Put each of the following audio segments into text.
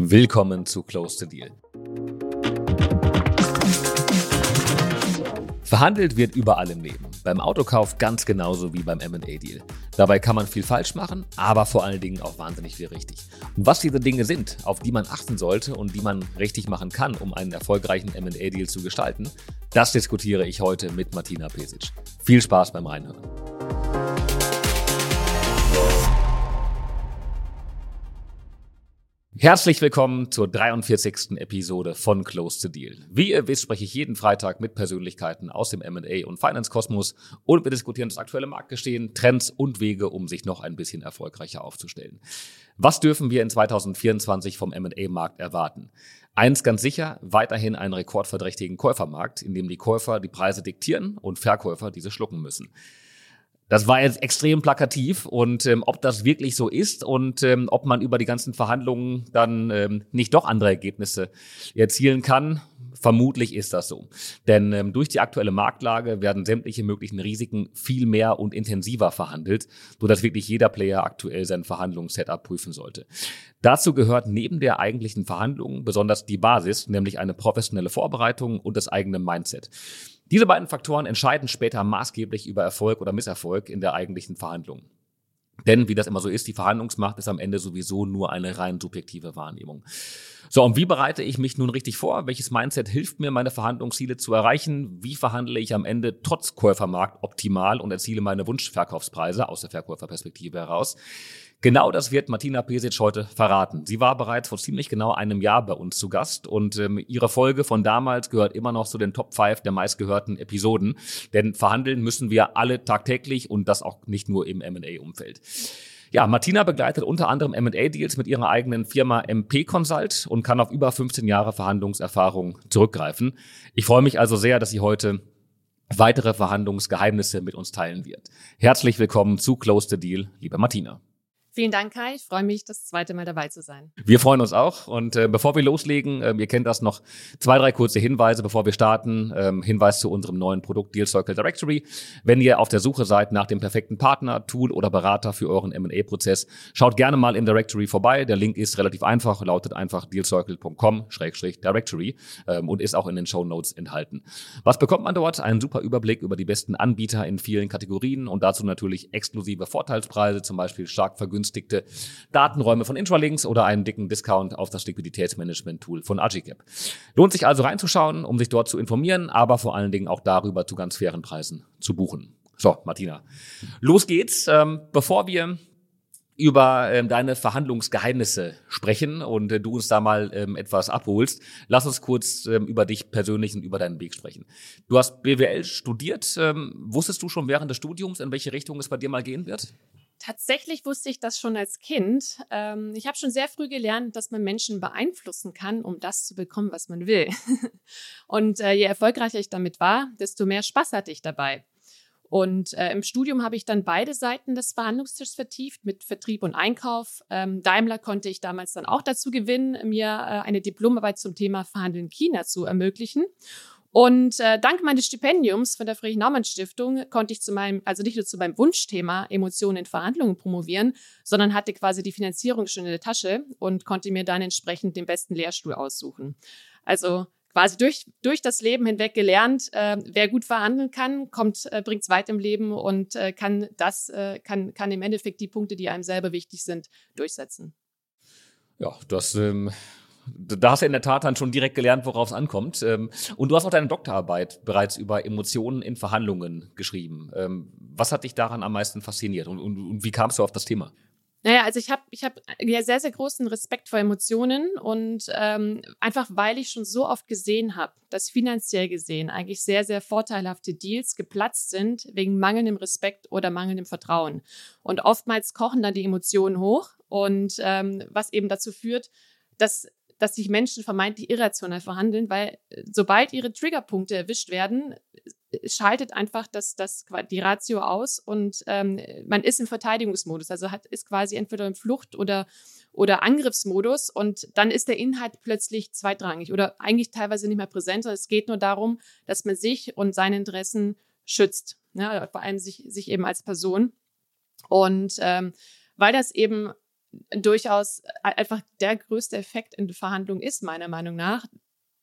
Willkommen zu Close the Deal. Verhandelt wird überall im Leben. Beim Autokauf ganz genauso wie beim MA-Deal. Dabei kann man viel falsch machen, aber vor allen Dingen auch wahnsinnig viel richtig. Und was diese Dinge sind, auf die man achten sollte und die man richtig machen kann, um einen erfolgreichen MA-Deal zu gestalten, das diskutiere ich heute mit Martina Pesic. Viel Spaß beim Reinhören. Herzlich willkommen zur 43. Episode von Close to Deal. Wie ihr wisst, spreche ich jeden Freitag mit Persönlichkeiten aus dem M&A und Finance Kosmos und wir diskutieren das aktuelle Marktgeschehen, Trends und Wege, um sich noch ein bisschen erfolgreicher aufzustellen. Was dürfen wir in 2024 vom M&A-Markt erwarten? Eins ganz sicher, weiterhin einen rekordverdächtigen Käufermarkt, in dem die Käufer die Preise diktieren und Verkäufer diese schlucken müssen. Das war jetzt extrem plakativ und ähm, ob das wirklich so ist und ähm, ob man über die ganzen Verhandlungen dann ähm, nicht doch andere Ergebnisse erzielen kann, vermutlich ist das so. Denn ähm, durch die aktuelle Marktlage werden sämtliche möglichen Risiken viel mehr und intensiver verhandelt, sodass wirklich jeder Player aktuell sein Verhandlungssetup prüfen sollte. Dazu gehört neben der eigentlichen Verhandlung besonders die Basis, nämlich eine professionelle Vorbereitung und das eigene Mindset. Diese beiden Faktoren entscheiden später maßgeblich über Erfolg oder Misserfolg in der eigentlichen Verhandlung. Denn, wie das immer so ist, die Verhandlungsmacht ist am Ende sowieso nur eine rein subjektive Wahrnehmung. So, und wie bereite ich mich nun richtig vor? Welches Mindset hilft mir, meine Verhandlungsziele zu erreichen? Wie verhandle ich am Ende trotz Käufermarkt optimal und erziele meine Wunschverkaufspreise aus der Verkäuferperspektive heraus? Genau das wird Martina Pesic heute verraten. Sie war bereits vor ziemlich genau einem Jahr bei uns zu Gast und ähm, ihre Folge von damals gehört immer noch zu den Top 5 der meistgehörten Episoden. Denn verhandeln müssen wir alle tagtäglich und das auch nicht nur im M&A-Umfeld. Ja, Martina begleitet unter anderem M&A-Deals mit ihrer eigenen Firma MP Consult und kann auf über 15 Jahre Verhandlungserfahrung zurückgreifen. Ich freue mich also sehr, dass sie heute weitere Verhandlungsgeheimnisse mit uns teilen wird. Herzlich willkommen zu Close the Deal, liebe Martina. Vielen Dank, Kai. Ich freue mich, das zweite Mal dabei zu sein. Wir freuen uns auch. Und äh, bevor wir loslegen, äh, ihr kennt das noch, zwei, drei kurze Hinweise, bevor wir starten. Ähm, Hinweis zu unserem neuen Produkt Deal Circle Directory. Wenn ihr auf der Suche seid nach dem perfekten Partner, Tool oder Berater für euren M&A-Prozess, schaut gerne mal im Directory vorbei. Der Link ist relativ einfach, lautet einfach dealcircle.com-directory ähm, und ist auch in den Show Notes enthalten. Was bekommt man dort? Einen super Überblick über die besten Anbieter in vielen Kategorien und dazu natürlich exklusive Vorteilspreise, zum Beispiel stark vergünstigt vergünstigte Datenräume von Intralinks oder einen dicken Discount auf das Liquiditätsmanagement-Tool von Agicap. Lohnt sich also reinzuschauen, um sich dort zu informieren, aber vor allen Dingen auch darüber zu ganz fairen Preisen zu buchen. So, Martina, los geht's. Ähm, bevor wir über ähm, deine Verhandlungsgeheimnisse sprechen und äh, du uns da mal ähm, etwas abholst. Lass uns kurz ähm, über dich persönlich und über deinen Weg sprechen. Du hast BWL studiert. Ähm, wusstest du schon während des Studiums, in welche Richtung es bei dir mal gehen wird? Tatsächlich wusste ich das schon als Kind. Ähm, ich habe schon sehr früh gelernt, dass man Menschen beeinflussen kann, um das zu bekommen, was man will. Und äh, je erfolgreicher ich damit war, desto mehr Spaß hatte ich dabei. Und äh, im Studium habe ich dann beide Seiten des Verhandlungstisches vertieft mit Vertrieb und Einkauf. Ähm, Daimler konnte ich damals dann auch dazu gewinnen, mir äh, eine Diplomarbeit zum Thema Verhandeln China zu ermöglichen. Und äh, dank meines Stipendiums von der Friedrich-Naumann-Stiftung konnte ich zu meinem, also nicht nur zu meinem Wunschthema Emotionen in Verhandlungen promovieren, sondern hatte quasi die Finanzierung schon in der Tasche und konnte mir dann entsprechend den besten Lehrstuhl aussuchen. Also quasi durch, durch das Leben hinweg gelernt, äh, wer gut verhandeln kann, kommt, äh, bringt es weit im Leben und äh, kann das, äh, kann, kann im Endeffekt die Punkte, die einem selber wichtig sind, durchsetzen. Ja, das ähm, da hast du in der Tat dann schon direkt gelernt, worauf es ankommt. Ähm, und du hast auch deine Doktorarbeit bereits über Emotionen in Verhandlungen geschrieben. Ähm, was hat dich daran am meisten fasziniert und, und, und wie kamst du auf das Thema? Naja, also ich habe ich hab ja sehr, sehr großen Respekt vor Emotionen und ähm, einfach weil ich schon so oft gesehen habe, dass finanziell gesehen eigentlich sehr, sehr vorteilhafte Deals geplatzt sind wegen mangelndem Respekt oder mangelndem Vertrauen. Und oftmals kochen dann die Emotionen hoch und ähm, was eben dazu führt, dass dass sich Menschen vermeintlich irrational verhandeln, weil äh, sobald ihre Triggerpunkte erwischt werden, äh, schaltet einfach das, das, die Ratio aus und ähm, man ist im Verteidigungsmodus, also hat, ist quasi entweder im Flucht- oder, oder Angriffsmodus und dann ist der Inhalt plötzlich zweitrangig oder eigentlich teilweise nicht mehr präsent. Es geht nur darum, dass man sich und seine Interessen schützt, ja, vor allem sich, sich eben als Person. Und ähm, weil das eben durchaus einfach der größte Effekt in Verhandlungen ist, meiner Meinung nach,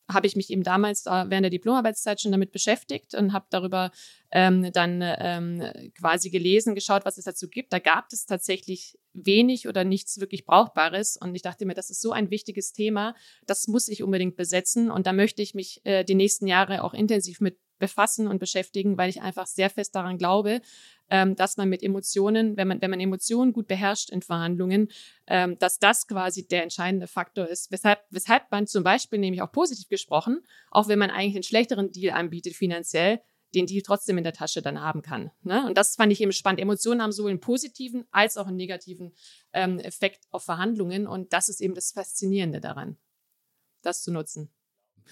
habe ich mich eben damals äh, während der Diplomarbeitszeit schon damit beschäftigt und habe darüber ähm, dann ähm, quasi gelesen, geschaut, was es dazu gibt. Da gab es tatsächlich wenig oder nichts wirklich Brauchbares. Und ich dachte mir, das ist so ein wichtiges Thema, das muss ich unbedingt besetzen. Und da möchte ich mich äh, die nächsten Jahre auch intensiv mit befassen und beschäftigen, weil ich einfach sehr fest daran glaube, ähm, dass man mit Emotionen, wenn man, wenn man Emotionen gut beherrscht in Verhandlungen, ähm, dass das quasi der entscheidende Faktor ist, weshalb, weshalb man zum Beispiel, nämlich auch positiv gesprochen, auch wenn man eigentlich einen schlechteren Deal anbietet finanziell, den Deal trotzdem in der Tasche dann haben kann. Ne? Und das fand ich eben spannend. Emotionen haben sowohl einen positiven als auch einen negativen ähm, Effekt auf Verhandlungen. Und das ist eben das Faszinierende daran, das zu nutzen.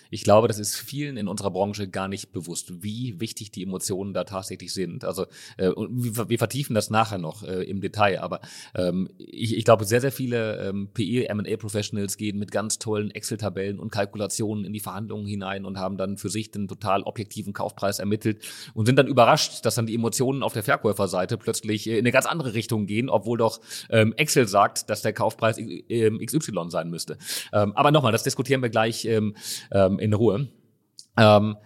Ich glaube, das ist vielen in unserer Branche gar nicht bewusst, wie wichtig die Emotionen da tatsächlich sind. Also äh, wir, vertiefen das nachher noch äh, im Detail, aber ähm, ich, ich, glaube, sehr, sehr viele ähm, PE, M&A-Professionals gehen mit ganz tollen Excel-Tabellen und Kalkulationen in die Verhandlungen hinein und haben dann für sich den total objektiven Kaufpreis ermittelt und sind dann überrascht, dass dann die Emotionen auf der Verkäuferseite plötzlich äh, in eine ganz andere Richtung gehen, obwohl doch ähm, Excel sagt, dass der Kaufpreis äh, XY sein müsste. Ähm, aber nochmal, das diskutieren wir gleich ähm, ähm, in Ruhe. Ähm,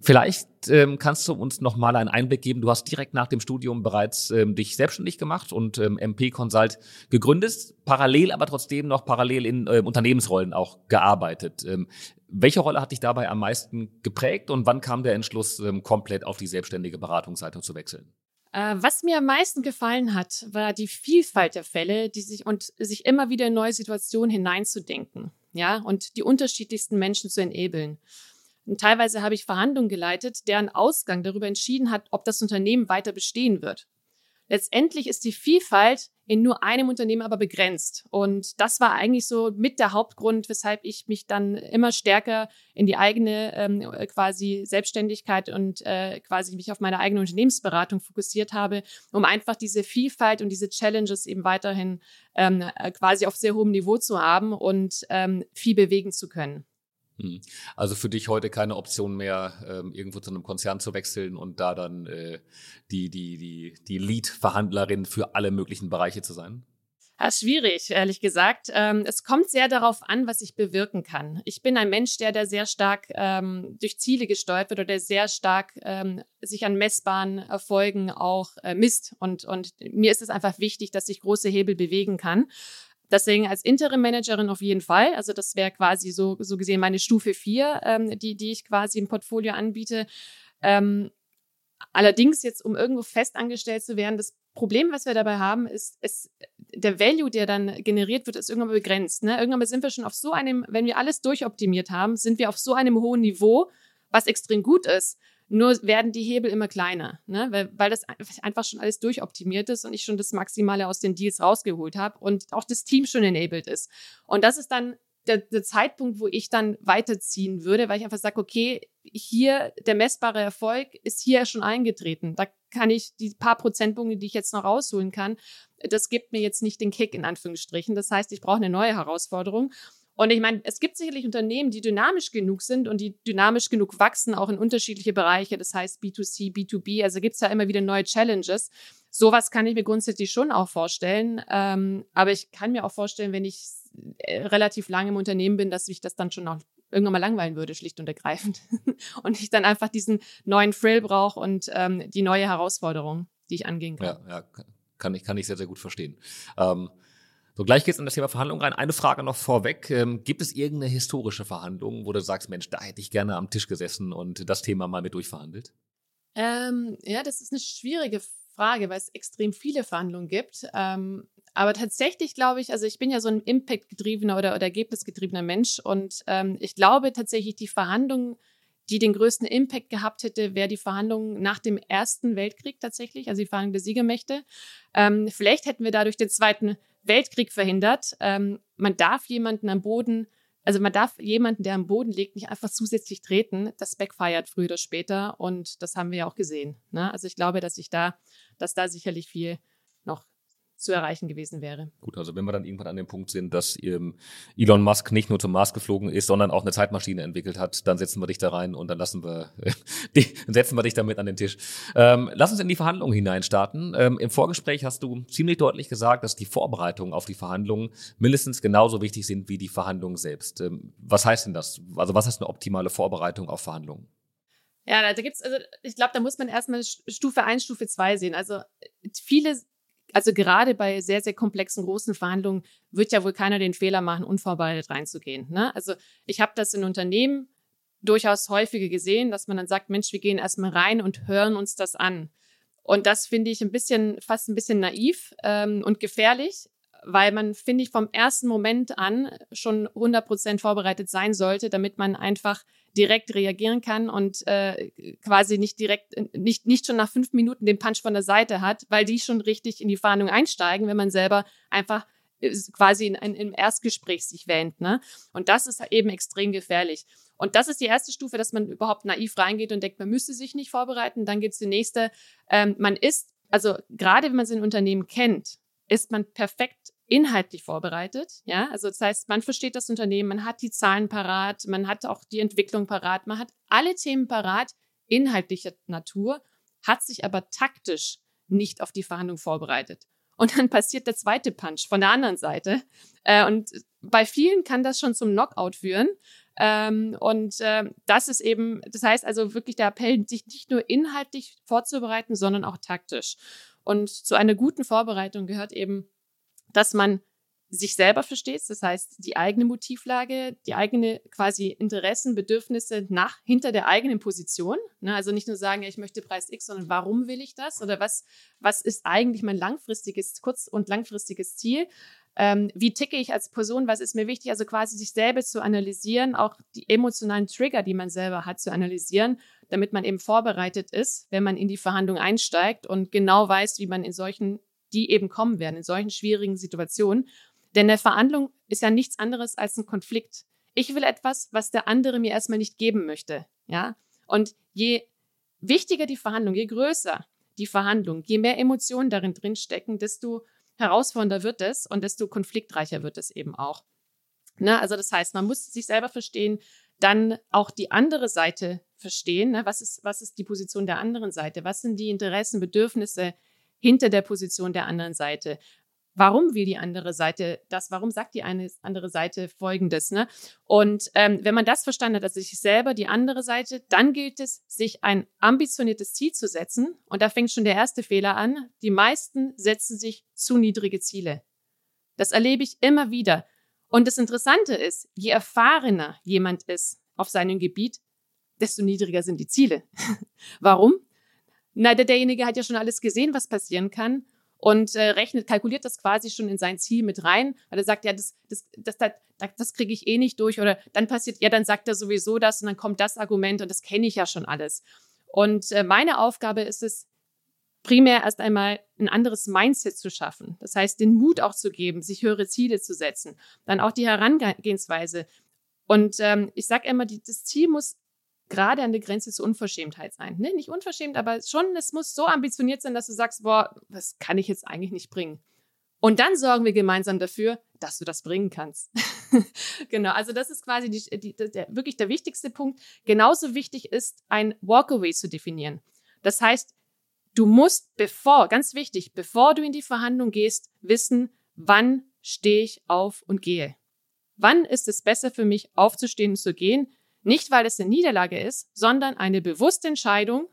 vielleicht ähm, kannst du uns noch mal einen Einblick geben. Du hast direkt nach dem Studium bereits ähm, dich selbstständig gemacht und ähm, MP Consult gegründet, parallel aber trotzdem noch parallel in äh, Unternehmensrollen auch gearbeitet. Ähm, welche Rolle hat dich dabei am meisten geprägt und wann kam der Entschluss, ähm, komplett auf die selbstständige Beratungsseite zu wechseln? Äh, was mir am meisten gefallen hat, war die Vielfalt der Fälle, die sich und sich immer wieder in neue Situationen hineinzudenken ja, und die unterschiedlichsten Menschen zu enablen. Und teilweise habe ich Verhandlungen geleitet, deren Ausgang darüber entschieden hat, ob das Unternehmen weiter bestehen wird. Letztendlich ist die Vielfalt in nur einem Unternehmen aber begrenzt. Und das war eigentlich so mit der Hauptgrund, weshalb ich mich dann immer stärker in die eigene ähm, quasi Selbstständigkeit und äh, quasi mich auf meine eigene Unternehmensberatung fokussiert habe, um einfach diese Vielfalt und diese Challenges eben weiterhin ähm, äh, quasi auf sehr hohem Niveau zu haben und ähm, viel bewegen zu können. Hm. Also für dich heute keine Option mehr, ähm, irgendwo zu einem Konzern zu wechseln und da dann äh, die, die, die, die Lead-Verhandlerin für alle möglichen Bereiche zu sein? Ja, schwierig, ehrlich gesagt. Ähm, es kommt sehr darauf an, was ich bewirken kann. Ich bin ein Mensch, der, der sehr stark ähm, durch Ziele gesteuert wird oder der sehr stark ähm, sich an messbaren Erfolgen auch äh, misst. Und, und mir ist es einfach wichtig, dass ich große Hebel bewegen kann. Deswegen als Interim-Managerin auf jeden Fall. Also das wäre quasi so, so gesehen meine Stufe 4, ähm, die, die ich quasi im Portfolio anbiete. Ähm, allerdings jetzt, um irgendwo fest angestellt zu werden, das Problem, was wir dabei haben, ist, ist der Value, der dann generiert wird, ist irgendwann begrenzt. Ne? Irgendwann sind wir schon auf so einem, wenn wir alles durchoptimiert haben, sind wir auf so einem hohen Niveau, was extrem gut ist. Nur werden die Hebel immer kleiner, ne? weil, weil das einfach schon alles durchoptimiert ist und ich schon das Maximale aus den Deals rausgeholt habe und auch das Team schon enabled ist. Und das ist dann der, der Zeitpunkt, wo ich dann weiterziehen würde, weil ich einfach sage, okay, hier der messbare Erfolg ist hier schon eingetreten. Da kann ich die paar Prozentpunkte, die ich jetzt noch rausholen kann, das gibt mir jetzt nicht den Kick in Anführungsstrichen. Das heißt, ich brauche eine neue Herausforderung. Und ich meine, es gibt sicherlich Unternehmen, die dynamisch genug sind und die dynamisch genug wachsen, auch in unterschiedliche Bereiche. Das heißt B2C, B2B. Also gibt es ja immer wieder neue Challenges. Sowas kann ich mir grundsätzlich schon auch vorstellen. Ähm, aber ich kann mir auch vorstellen, wenn ich äh, relativ lange im Unternehmen bin, dass mich das dann schon auch irgendwann mal langweilen würde, schlicht und ergreifend. und ich dann einfach diesen neuen Frill brauche und ähm, die neue Herausforderung, die ich angehen kann. Ja, ja kann ich, kann ich sehr, sehr gut verstehen. Ähm, so, gleich geht's in das Thema Verhandlungen rein. Eine Frage noch vorweg. Ähm, gibt es irgendeine historische Verhandlung, wo du sagst, Mensch, da hätte ich gerne am Tisch gesessen und das Thema mal mit durchverhandelt? Ähm, ja, das ist eine schwierige Frage, weil es extrem viele Verhandlungen gibt. Ähm, aber tatsächlich glaube ich, also ich bin ja so ein Impact-getriebener oder, oder ergebnisgetriebener Mensch und ähm, ich glaube tatsächlich, die Verhandlung, die den größten Impact gehabt hätte, wäre die Verhandlung nach dem Ersten Weltkrieg tatsächlich, also die Verhandlung der Siegermächte. Ähm, vielleicht hätten wir dadurch den Zweiten Weltkrieg verhindert. Ähm, man darf jemanden am Boden, also man darf jemanden, der am Boden liegt, nicht einfach zusätzlich treten. Das backfeiert früher oder später und das haben wir ja auch gesehen. Ne? Also ich glaube, dass ich da, dass da sicherlich viel noch zu erreichen gewesen wäre. Gut, also wenn wir dann irgendwann an dem Punkt sind, dass ähm, Elon Musk nicht nur zum Mars geflogen ist, sondern auch eine Zeitmaschine entwickelt hat, dann setzen wir dich da rein und dann lassen wir, äh, die, setzen wir dich damit an den Tisch. Ähm, lass uns in die Verhandlungen hineinstarten. Ähm, Im Vorgespräch hast du ziemlich deutlich gesagt, dass die Vorbereitungen auf die Verhandlungen mindestens genauso wichtig sind wie die Verhandlungen selbst. Ähm, was heißt denn das? Also was ist eine optimale Vorbereitung auf Verhandlungen? Ja, da gibt's, also ich glaube, da muss man erstmal Stufe 1, Stufe 2 sehen. Also viele also gerade bei sehr, sehr komplexen großen Verhandlungen wird ja wohl keiner den Fehler machen, unvorbereitet reinzugehen. Ne? Also ich habe das in Unternehmen durchaus häufiger gesehen, dass man dann sagt, Mensch, wir gehen erstmal rein und hören uns das an. Und das finde ich ein bisschen, fast ein bisschen naiv ähm, und gefährlich, weil man, finde ich, vom ersten Moment an schon 100 Prozent vorbereitet sein sollte, damit man einfach direkt reagieren kann und äh, quasi nicht direkt, nicht, nicht schon nach fünf Minuten den Punch von der Seite hat, weil die schon richtig in die Verhandlung einsteigen, wenn man selber einfach äh, quasi in, in, im Erstgespräch sich wähnt. Ne? Und das ist eben extrem gefährlich. Und das ist die erste Stufe, dass man überhaupt naiv reingeht und denkt, man müsste sich nicht vorbereiten. Dann gibt es die nächste. Ähm, man ist, also gerade wenn man sein Unternehmen kennt, ist man perfekt inhaltlich vorbereitet. Ja, also das heißt, man versteht das Unternehmen, man hat die Zahlen parat, man hat auch die Entwicklung parat, man hat alle Themen parat, inhaltlicher Natur, hat sich aber taktisch nicht auf die Verhandlung vorbereitet. Und dann passiert der zweite Punch von der anderen Seite. Äh, und bei vielen kann das schon zum Knockout führen. Ähm, und äh, das ist eben, das heißt also wirklich der Appell, sich nicht nur inhaltlich vorzubereiten, sondern auch taktisch. Und zu einer guten Vorbereitung gehört eben dass man sich selber versteht, das heißt die eigene Motivlage, die eigene quasi Interessen, Bedürfnisse nach hinter der eigenen Position. Ne? Also nicht nur sagen, ich möchte Preis X, sondern warum will ich das oder was was ist eigentlich mein langfristiges, kurz- und langfristiges Ziel? Ähm, wie ticke ich als Person? Was ist mir wichtig? Also quasi sich selber zu analysieren, auch die emotionalen Trigger, die man selber hat, zu analysieren, damit man eben vorbereitet ist, wenn man in die Verhandlung einsteigt und genau weiß, wie man in solchen die eben kommen werden in solchen schwierigen Situationen. Denn eine Verhandlung ist ja nichts anderes als ein Konflikt. Ich will etwas, was der andere mir erstmal nicht geben möchte. Ja? Und je wichtiger die Verhandlung, je größer die Verhandlung, je mehr Emotionen darin drinstecken, desto herausfordernder wird es und desto konfliktreicher wird es eben auch. Ne? Also das heißt, man muss sich selber verstehen, dann auch die andere Seite verstehen. Ne? Was, ist, was ist die Position der anderen Seite? Was sind die Interessen, Bedürfnisse hinter der Position der anderen Seite. Warum will die andere Seite das? Warum sagt die eine andere Seite Folgendes? Ne? Und ähm, wenn man das verstanden hat, also sich selber, die andere Seite, dann gilt es, sich ein ambitioniertes Ziel zu setzen. Und da fängt schon der erste Fehler an. Die meisten setzen sich zu niedrige Ziele. Das erlebe ich immer wieder. Und das Interessante ist, je erfahrener jemand ist auf seinem Gebiet, desto niedriger sind die Ziele. Warum? Na, der, derjenige hat ja schon alles gesehen, was passieren kann und äh, rechnet, kalkuliert das quasi schon in sein Ziel mit rein, weil er sagt, ja, das, das, das, das, das kriege ich eh nicht durch oder dann passiert, ja, dann sagt er sowieso das und dann kommt das Argument und das kenne ich ja schon alles. Und äh, meine Aufgabe ist es, primär erst einmal ein anderes Mindset zu schaffen. Das heißt, den Mut auch zu geben, sich höhere Ziele zu setzen. Dann auch die Herangehensweise. Und ähm, ich sage immer, die, das Ziel muss gerade an der Grenze zur Unverschämtheit sein. Ne? Nicht unverschämt, aber schon, es muss so ambitioniert sein, dass du sagst, boah, das kann ich jetzt eigentlich nicht bringen. Und dann sorgen wir gemeinsam dafür, dass du das bringen kannst. genau, also das ist quasi die, die, der, wirklich der wichtigste Punkt. Genauso wichtig ist, ein Walkaway zu definieren. Das heißt, du musst bevor, ganz wichtig, bevor du in die Verhandlung gehst, wissen, wann stehe ich auf und gehe. Wann ist es besser für mich, aufzustehen und zu gehen? Nicht, weil es eine Niederlage ist, sondern eine bewusste Entscheidung,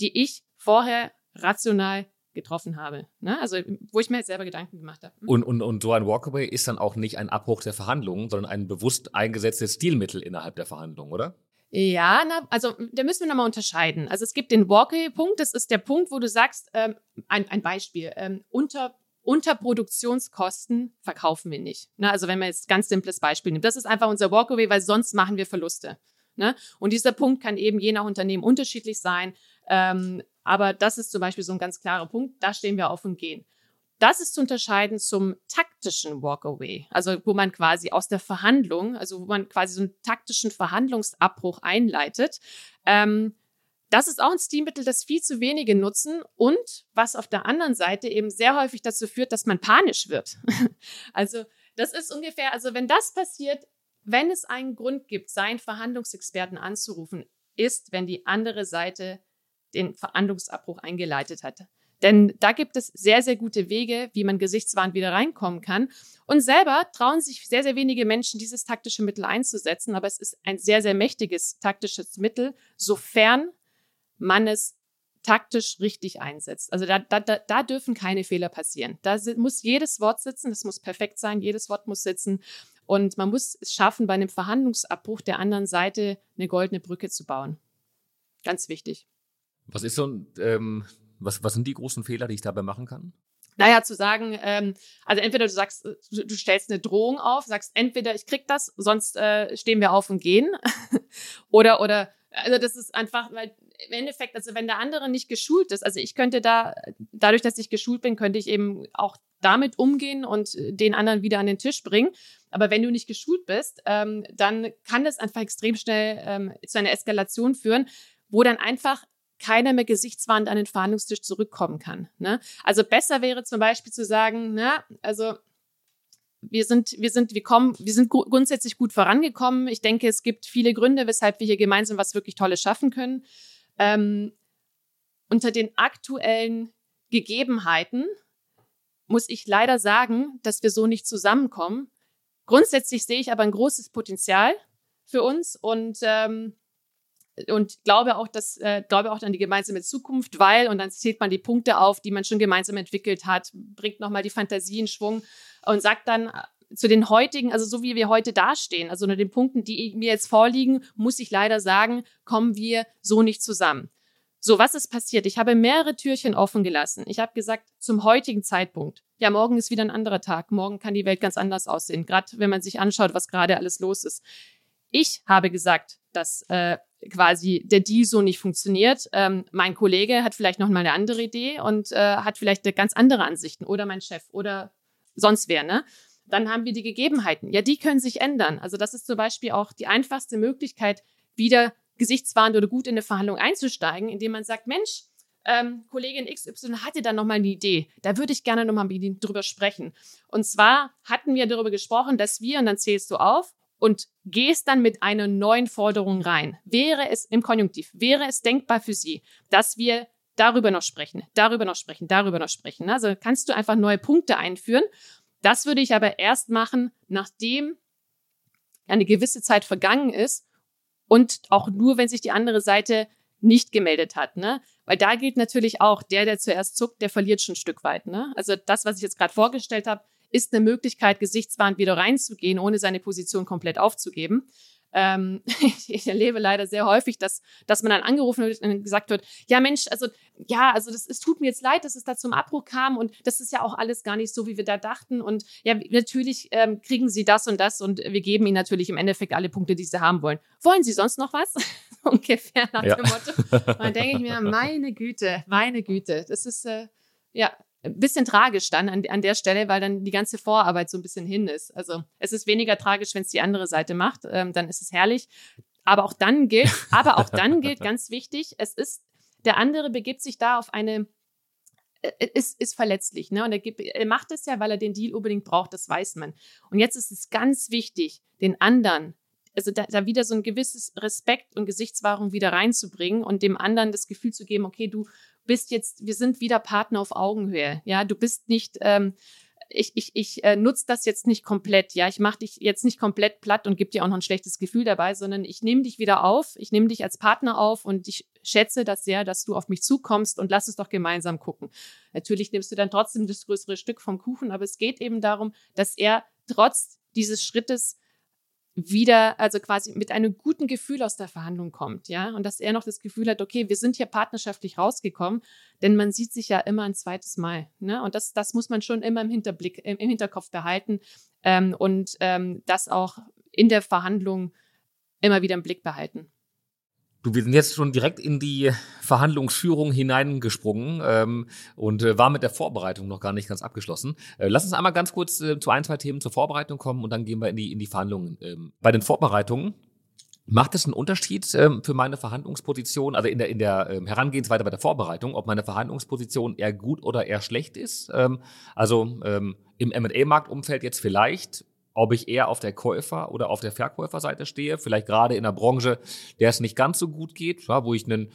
die ich vorher rational getroffen habe. Ne? Also, wo ich mir jetzt selber Gedanken gemacht habe. Und, und, und so ein Walkaway ist dann auch nicht ein Abbruch der Verhandlungen, sondern ein bewusst eingesetztes Stilmittel innerhalb der Verhandlungen, oder? Ja, na, also da müssen wir nochmal unterscheiden. Also es gibt den Walkaway-Punkt, das ist der Punkt, wo du sagst, ähm, ein, ein Beispiel, ähm, unter unter Produktionskosten verkaufen wir nicht. Ne? Also wenn man jetzt ganz simples Beispiel nimmt, das ist einfach unser Walkaway, weil sonst machen wir Verluste. Ne? Und dieser Punkt kann eben je nach Unternehmen unterschiedlich sein. Ähm, aber das ist zum Beispiel so ein ganz klarer Punkt. Da stehen wir auf und gehen. Das ist zu unterscheiden zum taktischen Walkaway, also wo man quasi aus der Verhandlung, also wo man quasi so einen taktischen Verhandlungsabbruch einleitet. Ähm, das ist auch ein Stilmittel, das viel zu wenige nutzen und was auf der anderen Seite eben sehr häufig dazu führt, dass man panisch wird. also das ist ungefähr, also wenn das passiert, wenn es einen Grund gibt, seinen Verhandlungsexperten anzurufen, ist, wenn die andere Seite den Verhandlungsabbruch eingeleitet hat. Denn da gibt es sehr, sehr gute Wege, wie man gesichtswahrend wieder reinkommen kann. Und selber trauen sich sehr, sehr wenige Menschen, dieses taktische Mittel einzusetzen. Aber es ist ein sehr, sehr mächtiges taktisches Mittel, sofern man es taktisch richtig einsetzt. Also da, da, da dürfen keine Fehler passieren. Da muss jedes Wort sitzen, das muss perfekt sein, jedes Wort muss sitzen. Und man muss es schaffen, bei einem Verhandlungsabbruch der anderen Seite eine goldene Brücke zu bauen. Ganz wichtig. Was ist so ein, ähm, was, was sind die großen Fehler, die ich dabei machen kann? Naja, zu sagen, ähm, also entweder du sagst, du, du stellst eine Drohung auf, sagst entweder ich krieg das, sonst äh, stehen wir auf und gehen. oder, oder, also das ist einfach, weil im Endeffekt, also wenn der andere nicht geschult ist, also ich könnte da, dadurch, dass ich geschult bin, könnte ich eben auch damit umgehen und den anderen wieder an den Tisch bringen. Aber wenn du nicht geschult bist, ähm, dann kann das einfach extrem schnell ähm, zu einer Eskalation führen, wo dann einfach keiner mehr gesichtswahrend an den Verhandlungstisch zurückkommen kann. Ne? Also besser wäre zum Beispiel zu sagen, na, also wir sind, wir sind, wir kommen, wir sind grundsätzlich gut vorangekommen. Ich denke, es gibt viele Gründe, weshalb wir hier gemeinsam was wirklich Tolles schaffen können. Ähm, unter den aktuellen Gegebenheiten muss ich leider sagen, dass wir so nicht zusammenkommen. Grundsätzlich sehe ich aber ein großes Potenzial für uns und ähm, und glaube auch, dass äh, glaube auch an die gemeinsame Zukunft, weil und dann zählt man die Punkte auf, die man schon gemeinsam entwickelt hat, bringt nochmal die Fantasie in Schwung und sagt dann äh, zu den heutigen, also so wie wir heute dastehen, also unter den Punkten, die mir jetzt vorliegen, muss ich leider sagen, kommen wir so nicht zusammen. So, was ist passiert? Ich habe mehrere Türchen offen gelassen. Ich habe gesagt, zum heutigen Zeitpunkt, ja, morgen ist wieder ein anderer Tag. Morgen kann die Welt ganz anders aussehen, gerade wenn man sich anschaut, was gerade alles los ist. Ich habe gesagt, dass äh, quasi der Deal so nicht funktioniert. Ähm, mein Kollege hat vielleicht noch mal eine andere Idee und äh, hat vielleicht ganz andere Ansichten oder mein Chef oder sonst wer, ne? Dann haben wir die Gegebenheiten. Ja, die können sich ändern. Also das ist zum Beispiel auch die einfachste Möglichkeit, wieder gesichtswahrend oder gut in eine Verhandlung einzusteigen, indem man sagt, Mensch, ähm, Kollegin XY hatte da noch mal eine Idee. Da würde ich gerne noch mal mit Ihnen drüber sprechen. Und zwar hatten wir darüber gesprochen, dass wir, und dann zählst du auf, und gehst dann mit einer neuen Forderung rein. Wäre es im Konjunktiv, wäre es denkbar für Sie, dass wir darüber noch sprechen, darüber noch sprechen, darüber noch sprechen. Also kannst du einfach neue Punkte einführen. Das würde ich aber erst machen, nachdem eine gewisse Zeit vergangen ist und auch nur, wenn sich die andere Seite nicht gemeldet hat, ne? Weil da gilt natürlich auch, der, der zuerst zuckt, der verliert schon ein Stück weit, ne? Also das, was ich jetzt gerade vorgestellt habe, ist eine Möglichkeit, gesichtswahrend wieder reinzugehen, ohne seine Position komplett aufzugeben. Ähm, ich erlebe leider sehr häufig, dass, dass man dann angerufen wird und gesagt wird, ja Mensch, also ja, also das, es tut mir jetzt leid, dass es da zum Abbruch kam und das ist ja auch alles gar nicht so, wie wir da dachten und ja, natürlich ähm, kriegen Sie das und das und wir geben Ihnen natürlich im Endeffekt alle Punkte, die Sie haben wollen. Wollen Sie sonst noch was? Ungefähr nach ja. dem Motto. Und dann denke ich mir, meine Güte, meine Güte, das ist, äh, ja, ein bisschen tragisch dann an, an der Stelle, weil dann die ganze Vorarbeit so ein bisschen hin ist. Also es ist weniger tragisch, wenn es die andere Seite macht, ähm, dann ist es herrlich. Aber auch dann gilt, aber auch dann gilt ganz wichtig, es ist, der andere begibt sich da auf eine, äh, ist, ist verletzlich, ne? Und er, gibt, er macht es ja, weil er den Deal unbedingt braucht, das weiß man. Und jetzt ist es ganz wichtig, den anderen also da, da wieder so ein gewisses Respekt und Gesichtswahrung wieder reinzubringen und dem anderen das Gefühl zu geben, okay, du bist jetzt, wir sind wieder Partner auf Augenhöhe. Ja, du bist nicht, ähm, ich, ich, ich äh, nutze das jetzt nicht komplett, ja, ich mache dich jetzt nicht komplett platt und gebe dir auch noch ein schlechtes Gefühl dabei, sondern ich nehme dich wieder auf, ich nehme dich als Partner auf und ich schätze das sehr, dass du auf mich zukommst und lass es doch gemeinsam gucken. Natürlich nimmst du dann trotzdem das größere Stück vom Kuchen, aber es geht eben darum, dass er trotz dieses Schrittes wieder, also quasi mit einem guten Gefühl aus der Verhandlung kommt, ja, und dass er noch das Gefühl hat, okay, wir sind hier partnerschaftlich rausgekommen, denn man sieht sich ja immer ein zweites Mal, ne, und das, das muss man schon immer im Hinterblick, im, im Hinterkopf behalten ähm, und ähm, das auch in der Verhandlung immer wieder im Blick behalten. Du, wir sind jetzt schon direkt in die Verhandlungsführung hineingesprungen ähm, und äh, war mit der Vorbereitung noch gar nicht ganz abgeschlossen. Äh, lass uns einmal ganz kurz äh, zu ein, zwei Themen zur Vorbereitung kommen und dann gehen wir in die, in die Verhandlungen. Ähm, bei den Vorbereitungen Macht es einen Unterschied ähm, für meine Verhandlungsposition, also in der, in der ähm, Herangehensweise bei der Vorbereitung, ob meine Verhandlungsposition eher gut oder eher schlecht ist? Ähm, also ähm, im M&A-Marktumfeld jetzt vielleicht, ob ich eher auf der Käufer- oder auf der Verkäuferseite stehe, vielleicht gerade in einer Branche, der es nicht ganz so gut geht, ja, wo ich einen,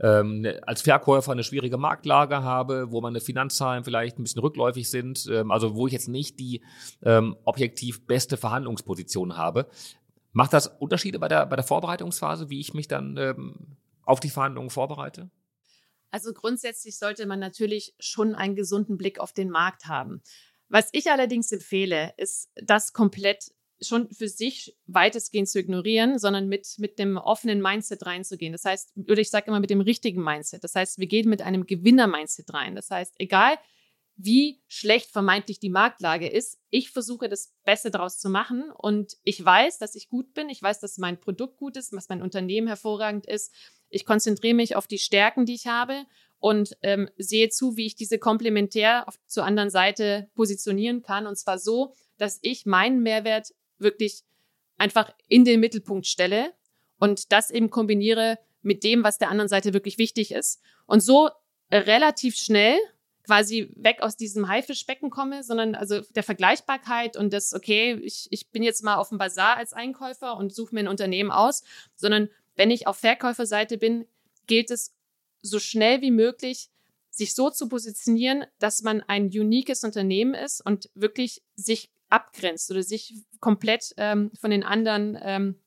ähm, ne, als Verkäufer eine schwierige Marktlage habe, wo meine Finanzzahlen vielleicht ein bisschen rückläufig sind, ähm, also wo ich jetzt nicht die ähm, objektiv beste Verhandlungsposition habe. Macht das Unterschiede bei der, bei der Vorbereitungsphase, wie ich mich dann ähm, auf die Verhandlungen vorbereite? Also grundsätzlich sollte man natürlich schon einen gesunden Blick auf den Markt haben. Was ich allerdings empfehle, ist, das komplett schon für sich weitestgehend zu ignorieren, sondern mit, mit dem offenen Mindset reinzugehen. Das heißt, oder ich sage immer mit dem richtigen Mindset. Das heißt, wir gehen mit einem Gewinner-Mindset rein. Das heißt, egal wie schlecht vermeintlich die Marktlage ist. Ich versuche das Beste daraus zu machen und ich weiß, dass ich gut bin. Ich weiß, dass mein Produkt gut ist, dass mein Unternehmen hervorragend ist. Ich konzentriere mich auf die Stärken, die ich habe und ähm, sehe zu, wie ich diese komplementär auf, zur anderen Seite positionieren kann. Und zwar so, dass ich meinen Mehrwert wirklich einfach in den Mittelpunkt stelle und das eben kombiniere mit dem, was der anderen Seite wirklich wichtig ist. Und so relativ schnell quasi weg aus diesem Haifischbecken komme, sondern also der Vergleichbarkeit und das, okay, ich, ich bin jetzt mal auf dem Bazar als Einkäufer und suche mir ein Unternehmen aus, sondern wenn ich auf Verkäuferseite bin, gilt es so schnell wie möglich, sich so zu positionieren, dass man ein uniques Unternehmen ist und wirklich sich abgrenzt oder sich komplett ähm, von den anderen ähm,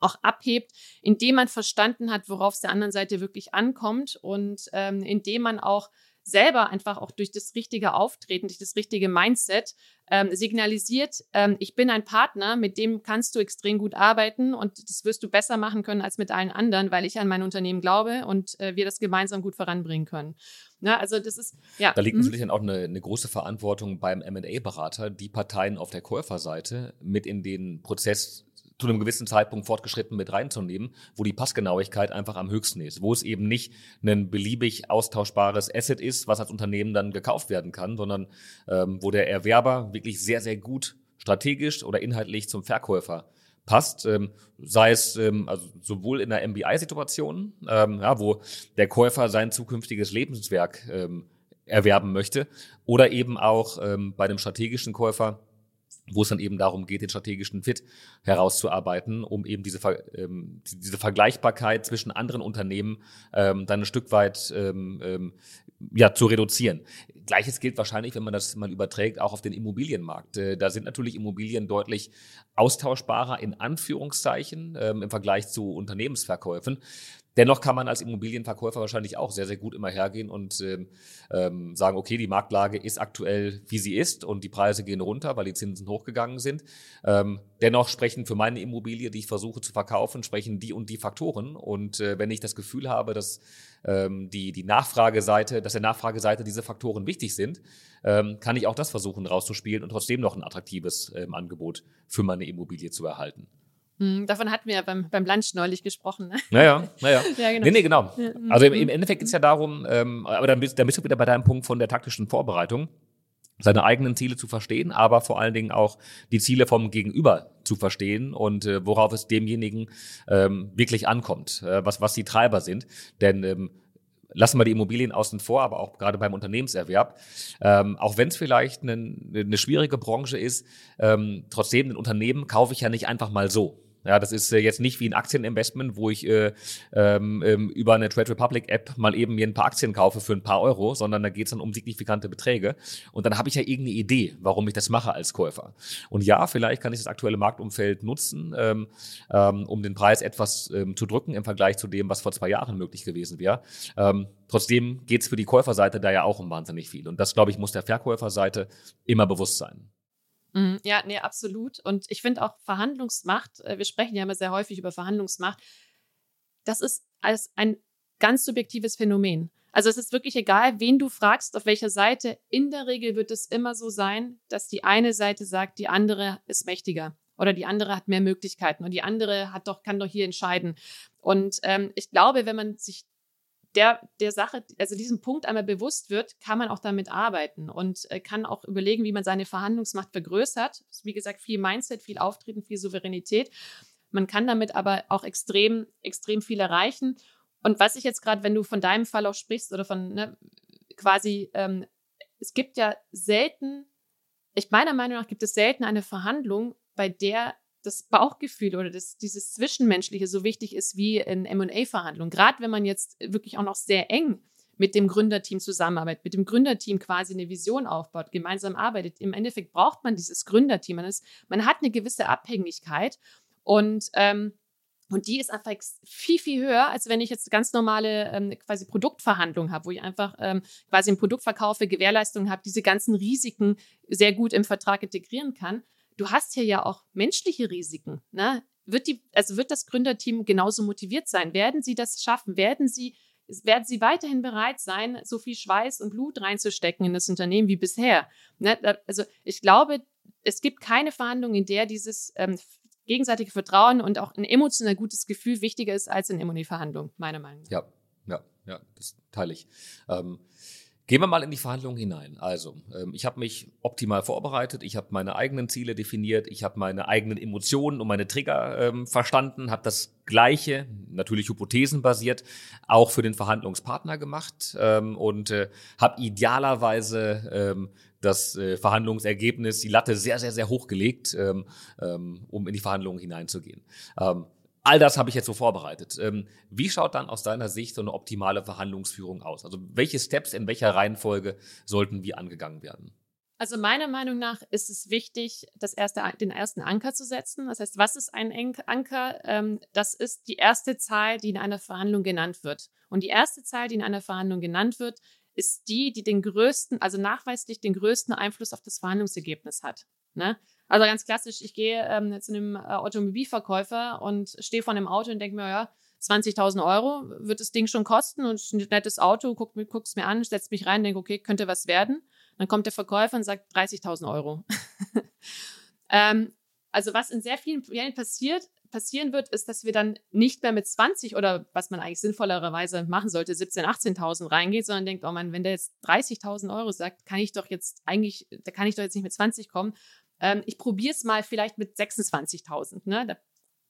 auch abhebt, indem man verstanden hat, worauf es der anderen Seite wirklich ankommt und ähm, indem man auch selber einfach auch durch das richtige Auftreten, durch das richtige Mindset ähm, signalisiert, ähm, ich bin ein Partner, mit dem kannst du extrem gut arbeiten und das wirst du besser machen können als mit allen anderen, weil ich an mein Unternehmen glaube und äh, wir das gemeinsam gut voranbringen können. Na, ne, also das ist, ja. Da liegt mhm. natürlich dann auch eine, eine große Verantwortung beim M&A-Berater, die Parteien auf der Käuferseite mit in den Prozess zu einem gewissen Zeitpunkt fortgeschritten mit reinzunehmen, wo die Passgenauigkeit einfach am höchsten ist, wo es eben nicht ein beliebig austauschbares Asset ist, was als Unternehmen dann gekauft werden kann, sondern ähm, wo der Erwerber wirklich sehr, sehr gut strategisch oder inhaltlich zum Verkäufer passt, ähm, sei es ähm, also sowohl in der MBI-Situation, ähm, ja, wo der Käufer sein zukünftiges Lebenswerk ähm, erwerben möchte, oder eben auch ähm, bei dem strategischen Käufer, wo es dann eben darum geht, den strategischen Fit herauszuarbeiten, um eben diese, ähm, diese Vergleichbarkeit zwischen anderen Unternehmen ähm, dann ein Stück weit ähm, ähm, ja, zu reduzieren. Gleiches gilt wahrscheinlich, wenn man das mal überträgt, auch auf den Immobilienmarkt. Äh, da sind natürlich Immobilien deutlich austauschbarer in Anführungszeichen ähm, im Vergleich zu Unternehmensverkäufen. Dennoch kann man als Immobilienverkäufer wahrscheinlich auch sehr, sehr gut immer hergehen und ähm, ähm, sagen, okay, die Marktlage ist aktuell, wie sie ist und die Preise gehen runter, weil die Zinsen hochgegangen sind. Ähm, dennoch sprechen für meine Immobilie, die ich versuche zu verkaufen, sprechen die und die Faktoren. Und äh, wenn ich das Gefühl habe, dass ähm, die, die Nachfrageseite, dass der Nachfrageseite diese Faktoren wichtig sind, ähm, kann ich auch das versuchen rauszuspielen und trotzdem noch ein attraktives ähm, Angebot für meine Immobilie zu erhalten. Hm, davon hatten wir ja beim, beim Lunch neulich gesprochen. Ne? Naja, naja. ja, genau. Nee, nee, genau. Hm, also im, im hm. Endeffekt geht es ja darum, ähm, aber dann bist, dann bist du wieder bei deinem Punkt von der taktischen Vorbereitung, seine eigenen Ziele zu verstehen, aber vor allen Dingen auch die Ziele vom Gegenüber zu verstehen und äh, worauf es demjenigen ähm, wirklich ankommt, äh, was, was die Treiber sind. Denn ähm, lassen wir die Immobilien außen vor, aber auch gerade beim Unternehmenserwerb, ähm, auch wenn es vielleicht eine, eine schwierige Branche ist, ähm, trotzdem ein Unternehmen kaufe ich ja nicht einfach mal so. Ja, das ist äh, jetzt nicht wie ein Aktieninvestment, wo ich äh, ähm, ähm, über eine Trade Republic App mal eben mir ein paar Aktien kaufe für ein paar Euro, sondern da geht es dann um signifikante Beträge. Und dann habe ich ja irgendeine Idee, warum ich das mache als Käufer. Und ja, vielleicht kann ich das aktuelle Marktumfeld nutzen, ähm, ähm, um den Preis etwas ähm, zu drücken im Vergleich zu dem, was vor zwei Jahren möglich gewesen wäre. Ähm, trotzdem geht es für die Käuferseite da ja auch um wahnsinnig viel. Und das, glaube ich, muss der Verkäuferseite immer bewusst sein. Mhm, ja, nee, absolut. Und ich finde auch Verhandlungsmacht, äh, wir sprechen ja immer sehr häufig über Verhandlungsmacht, das ist als ein ganz subjektives Phänomen. Also es ist wirklich egal, wen du fragst, auf welcher Seite. In der Regel wird es immer so sein, dass die eine Seite sagt, die andere ist mächtiger oder die andere hat mehr Möglichkeiten und die andere hat doch kann doch hier entscheiden. Und ähm, ich glaube, wenn man sich der, der Sache, also diesem Punkt einmal bewusst wird, kann man auch damit arbeiten und äh, kann auch überlegen, wie man seine Verhandlungsmacht vergrößert. Wie gesagt, viel Mindset, viel Auftreten, viel Souveränität. Man kann damit aber auch extrem, extrem viel erreichen. Und was ich jetzt gerade, wenn du von deinem Fall auch sprichst oder von ne, quasi, ähm, es gibt ja selten, ich meiner Meinung nach gibt es selten eine Verhandlung, bei der das Bauchgefühl oder das, dieses Zwischenmenschliche so wichtig ist wie in MA-Verhandlungen. Gerade wenn man jetzt wirklich auch noch sehr eng mit dem Gründerteam zusammenarbeitet, mit dem Gründerteam quasi eine Vision aufbaut, gemeinsam arbeitet. Im Endeffekt braucht man dieses Gründerteam. Man, ist, man hat eine gewisse Abhängigkeit und ähm, und die ist einfach viel, viel höher, als wenn ich jetzt ganz normale ähm, quasi Produktverhandlungen habe, wo ich einfach ähm, quasi ein Produkt verkaufe, Gewährleistungen habe, diese ganzen Risiken sehr gut im Vertrag integrieren kann. Du hast hier ja auch menschliche Risiken. Ne? Wird, die, also wird das Gründerteam genauso motiviert sein? Werden sie das schaffen? Werden sie werden sie weiterhin bereit sein, so viel Schweiß und Blut reinzustecken in das Unternehmen wie bisher. Ne? Also ich glaube, es gibt keine Verhandlung, in der dieses ähm, gegenseitige Vertrauen und auch ein emotional gutes Gefühl wichtiger ist als in Immunverhandlungen, meiner Meinung nach. Ja, ja, ja, das teile ich. Ähm, Gehen wir mal in die Verhandlungen hinein. Also, ähm, ich habe mich optimal vorbereitet, ich habe meine eigenen Ziele definiert, ich habe meine eigenen Emotionen und meine Trigger ähm, verstanden, habe das Gleiche, natürlich hypothesenbasiert, auch für den Verhandlungspartner gemacht ähm, und äh, habe idealerweise ähm, das äh, Verhandlungsergebnis, die Latte sehr, sehr, sehr hoch gelegt, ähm, ähm, um in die Verhandlungen hineinzugehen. All das habe ich jetzt so vorbereitet. Ähm, wie schaut dann aus deiner Sicht so eine optimale Verhandlungsführung aus? Also welche Steps in welcher Reihenfolge sollten wie angegangen werden? Also meiner Meinung nach ist es wichtig, das erste, den ersten Anker zu setzen. Das heißt, was ist ein Anker? Ähm, das ist die erste Zahl, die in einer Verhandlung genannt wird. Und die erste Zahl, die in einer Verhandlung genannt wird, ist die, die den größten, also nachweislich den größten Einfluss auf das Verhandlungsergebnis hat. Ne? Also ganz klassisch, ich gehe ähm, zu einem äh, Automobilverkäufer und stehe vor einem Auto und denke mir, ja, 20.000 Euro wird das Ding schon kosten und ein nettes Auto, guck, guck's mir an, setzt mich rein, denke, okay, könnte was werden. Dann kommt der Verkäufer und sagt 30.000 Euro. ähm, also was in sehr vielen Fällen passiert, passieren wird, ist, dass wir dann nicht mehr mit 20 oder was man eigentlich sinnvollerweise machen sollte, 17.000, 18.000 reingeht, sondern denkt, oh man, wenn der jetzt 30.000 Euro sagt, kann ich doch jetzt eigentlich, da kann ich doch jetzt nicht mit 20 kommen, ähm, ich probiere es mal vielleicht mit 26.000. Ne? Da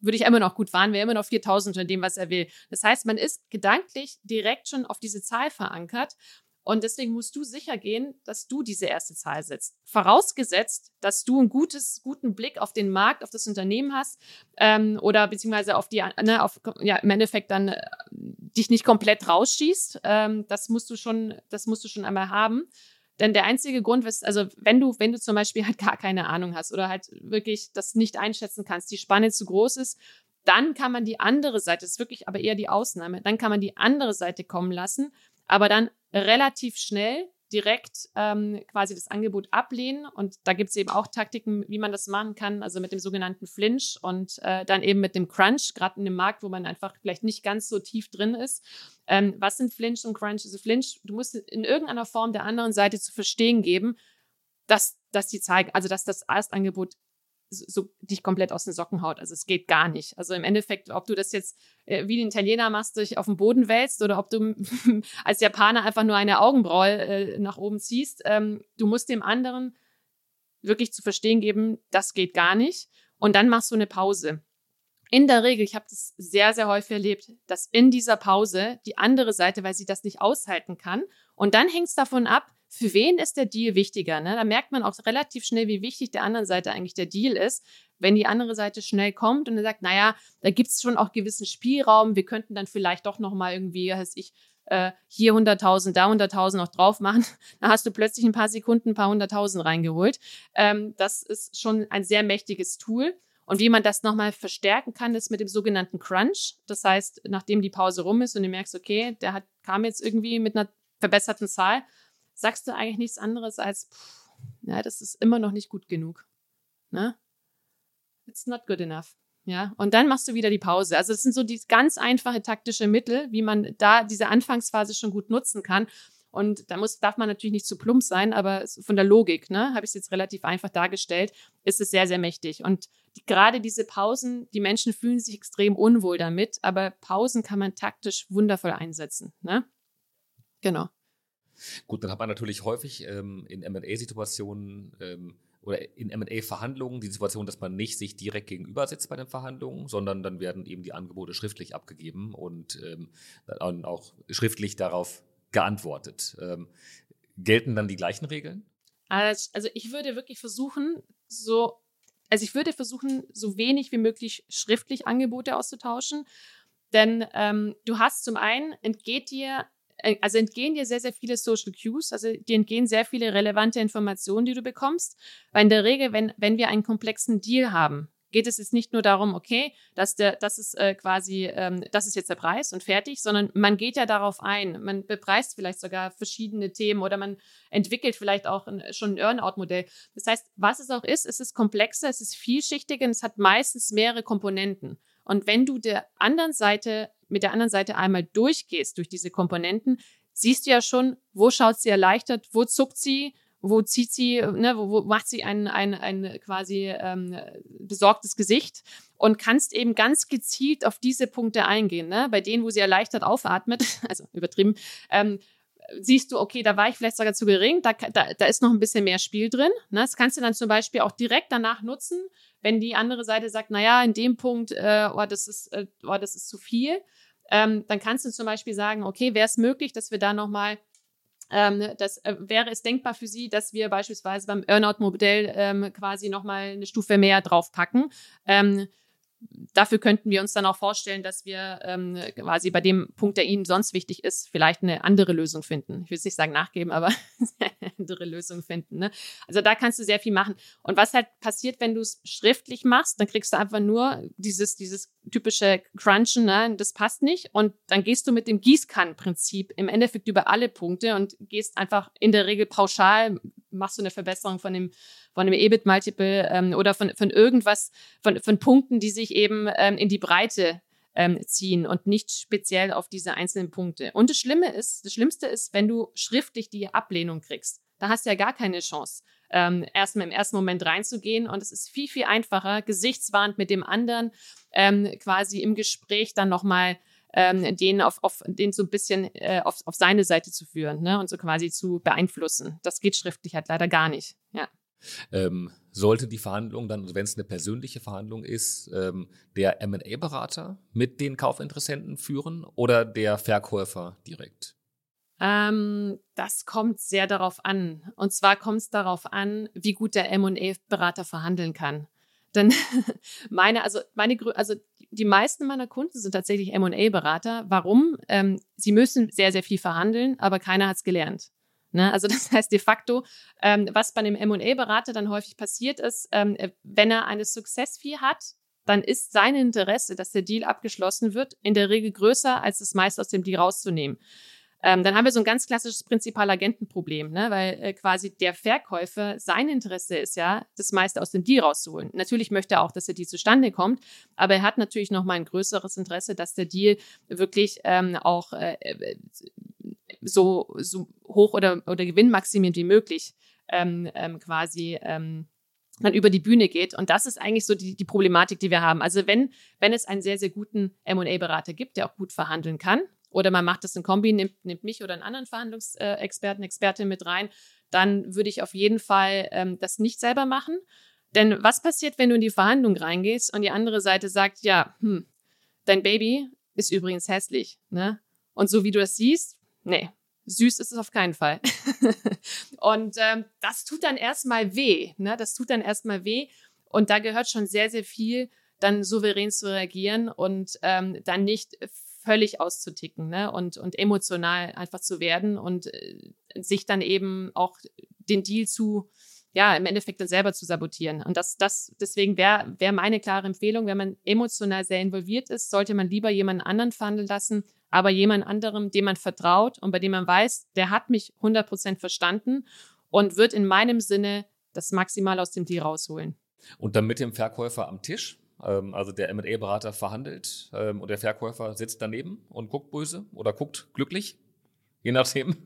würde ich immer noch gut fahren, wäre immer noch 4.000 unter dem, was er will. Das heißt, man ist gedanklich direkt schon auf diese Zahl verankert. Und deswegen musst du sicher gehen, dass du diese erste Zahl setzt. Vorausgesetzt, dass du einen gutes, guten Blick auf den Markt, auf das Unternehmen hast ähm, oder beziehungsweise auf die, ne, auf, ja, im Endeffekt dann äh, dich nicht komplett rausschießt. Ähm, das musst du schon, das musst du schon einmal haben. Denn der einzige Grund, also wenn du, wenn du zum Beispiel halt gar keine Ahnung hast oder halt wirklich das nicht einschätzen kannst, die Spanne zu groß ist, dann kann man die andere Seite, das ist wirklich aber eher die Ausnahme, dann kann man die andere Seite kommen lassen, aber dann relativ schnell direkt ähm, quasi das Angebot ablehnen. Und da gibt es eben auch Taktiken, wie man das machen kann, also mit dem sogenannten Flinch und äh, dann eben mit dem Crunch, gerade in dem Markt, wo man einfach vielleicht nicht ganz so tief drin ist. Ähm, was sind Flinch und Crunch? Also Flinch, du musst in irgendeiner Form der anderen Seite zu verstehen geben, dass, dass die zeigen, also dass das Erstangebot so dich komplett aus den Socken haut. Also es geht gar nicht. Also im Endeffekt, ob du das jetzt äh, wie ein Italiener machst, dich auf den Boden wälzt oder ob du als Japaner einfach nur eine Augenbraue äh, nach oben ziehst, ähm, du musst dem anderen wirklich zu verstehen geben, das geht gar nicht. Und dann machst du eine Pause. In der Regel, ich habe das sehr, sehr häufig erlebt, dass in dieser Pause die andere Seite, weil sie das nicht aushalten kann, und dann hängt es davon ab, für wen ist der Deal wichtiger? Ne? Da merkt man auch relativ schnell, wie wichtig der anderen Seite eigentlich der Deal ist. Wenn die andere Seite schnell kommt und er sagt, naja, da gibt es schon auch gewissen Spielraum, wir könnten dann vielleicht doch nochmal irgendwie, heißt ich, äh, hier 100.000, da 100.000 noch drauf machen, dann hast du plötzlich ein paar Sekunden ein paar 100.000 reingeholt. Ähm, das ist schon ein sehr mächtiges Tool. Und wie man das nochmal verstärken kann, ist mit dem sogenannten Crunch. Das heißt, nachdem die Pause rum ist und du merkst, okay, der hat, kam jetzt irgendwie mit einer verbesserten Zahl, sagst du eigentlich nichts anderes als, pff, ja, das ist immer noch nicht gut genug. Ne? It's not good enough. Ja, und dann machst du wieder die Pause. Also das sind so die ganz einfache taktische Mittel, wie man da diese Anfangsphase schon gut nutzen kann. Und da muss, darf man natürlich nicht zu plump sein, aber von der Logik, ne, habe ich es jetzt relativ einfach dargestellt, ist es sehr, sehr mächtig. Und die, gerade diese Pausen, die Menschen fühlen sich extrem unwohl damit, aber Pausen kann man taktisch wundervoll einsetzen. Ne? Genau. Gut, dann hat man natürlich häufig ähm, in MA-Situationen ähm, oder in M&A-Verhandlungen die Situation, dass man nicht sich direkt gegenüber sitzt bei den Verhandlungen, sondern dann werden eben die Angebote schriftlich abgegeben und ähm, auch schriftlich darauf geantwortet. Ähm, gelten dann die gleichen Regeln? Also ich würde wirklich versuchen, so, also ich würde versuchen, so wenig wie möglich schriftlich Angebote auszutauschen. Denn ähm, du hast zum einen, entgeht dir also entgehen dir sehr, sehr viele Social Cues, also dir entgehen sehr viele relevante Informationen, die du bekommst. Weil in der Regel, wenn, wenn wir einen komplexen Deal haben, geht es jetzt nicht nur darum, okay, dass der, das ist äh, quasi, ähm, das ist jetzt der Preis und fertig, sondern man geht ja darauf ein. Man bepreist vielleicht sogar verschiedene Themen oder man entwickelt vielleicht auch ein, schon ein Earnout-Modell. Das heißt, was es auch ist, es ist komplexer, es ist vielschichtiger und es hat meistens mehrere Komponenten. Und wenn du der anderen Seite, mit der anderen Seite einmal durchgehst durch diese Komponenten, siehst du ja schon, wo schaut sie erleichtert, wo zuckt sie, wo zieht sie, ne, wo, wo macht sie ein, ein, ein quasi ähm, besorgtes Gesicht und kannst eben ganz gezielt auf diese Punkte eingehen, ne? bei denen, wo sie erleichtert aufatmet, also übertrieben, ähm, siehst du, okay, da war ich vielleicht sogar zu gering, da, da, da ist noch ein bisschen mehr Spiel drin. Ne? Das kannst du dann zum Beispiel auch direkt danach nutzen, wenn die andere Seite sagt, naja, in dem Punkt, äh, oh, das ist, äh, oh, das ist zu viel, ähm, dann kannst du zum Beispiel sagen, okay, wäre es möglich, dass wir da nochmal ähm, das äh, wäre es denkbar für Sie, dass wir beispielsweise beim Earnout-Modell ähm, quasi nochmal eine Stufe mehr draufpacken. Ähm, dafür könnten wir uns dann auch vorstellen, dass wir ähm, quasi bei dem Punkt, der Ihnen sonst wichtig ist, vielleicht eine andere Lösung finden. Ich will es nicht sagen nachgeben, aber eine andere Lösung finden. Ne? Also da kannst du sehr viel machen. Und was halt passiert, wenn du es schriftlich machst, dann kriegst du einfach nur dieses, dieses typische Crunchen, ne? das passt nicht. Und dann gehst du mit dem Gießkannenprinzip im Endeffekt über alle Punkte und gehst einfach in der Regel pauschal, machst du eine Verbesserung von dem von einem EBIT-Multiple ähm, oder von, von irgendwas, von, von Punkten, die sich eben ähm, in die Breite ähm, ziehen und nicht speziell auf diese einzelnen Punkte. Und das Schlimme ist, das Schlimmste ist, wenn du schriftlich die Ablehnung kriegst. Da hast du ja gar keine Chance, ähm, erstmal im ersten Moment reinzugehen. Und es ist viel, viel einfacher, gesichtswarnt mit dem anderen ähm, quasi im Gespräch dann nochmal ähm, den auf, auf den so ein bisschen äh, auf, auf seine Seite zu führen ne? und so quasi zu beeinflussen. Das geht schriftlich halt leider gar nicht. Ja. Ähm, sollte die Verhandlung dann, also wenn es eine persönliche Verhandlung ist, ähm, der MA-Berater mit den Kaufinteressenten führen oder der Verkäufer direkt? Ähm, das kommt sehr darauf an. Und zwar kommt es darauf an, wie gut der MA-Berater verhandeln kann. Denn meine, also meine, also die meisten meiner Kunden sind tatsächlich M&A-Berater. Warum? Ähm, sie müssen sehr, sehr viel verhandeln, aber keiner hat es gelernt. Ne? Also das heißt de facto, ähm, was bei einem M&A-Berater dann häufig passiert ist, ähm, äh, wenn er eine Success-Fee hat, dann ist sein Interesse, dass der Deal abgeschlossen wird, in der Regel größer, als das meiste aus dem Deal rauszunehmen. Ähm, dann haben wir so ein ganz klassisches Prinzipal-Agentenproblem, ne? weil äh, quasi der Verkäufer, sein Interesse ist ja, das meiste aus dem Deal rauszuholen. Natürlich möchte er auch, dass der Deal zustande kommt, aber er hat natürlich noch mal ein größeres Interesse, dass der Deal wirklich ähm, auch äh, äh so, so hoch oder, oder gewinnmaximierend wie möglich ähm, ähm, quasi ähm, dann über die Bühne geht. Und das ist eigentlich so die, die Problematik, die wir haben. Also wenn, wenn es einen sehr, sehr guten M&A-Berater gibt, der auch gut verhandeln kann, oder man macht das in Kombi, nimmt, nimmt mich oder einen anderen Verhandlungsexperten, Expertin mit rein, dann würde ich auf jeden Fall ähm, das nicht selber machen. Denn was passiert, wenn du in die Verhandlung reingehst und die andere Seite sagt, ja, hm, dein Baby ist übrigens hässlich, ne? Und so wie du das siehst, nee, süß ist es auf keinen Fall. und ähm, das tut dann erstmal weh, ne? Das tut dann erstmal weh. Und da gehört schon sehr, sehr viel, dann souverän zu reagieren und ähm, dann nicht völlig auszuticken ne? und, und emotional einfach zu werden und äh, sich dann eben auch den Deal zu, ja, im Endeffekt dann selber zu sabotieren. Und das, das, deswegen wäre wär meine klare Empfehlung, wenn man emotional sehr involviert ist, sollte man lieber jemanden anderen verhandeln lassen, aber jemand anderem, dem man vertraut und bei dem man weiß, der hat mich 100% verstanden und wird in meinem Sinne das maximal aus dem Deal rausholen. Und dann mit dem Verkäufer am Tisch? Ähm, also der M&A-Berater verhandelt ähm, und der Verkäufer sitzt daneben und guckt böse oder guckt glücklich, je nachdem.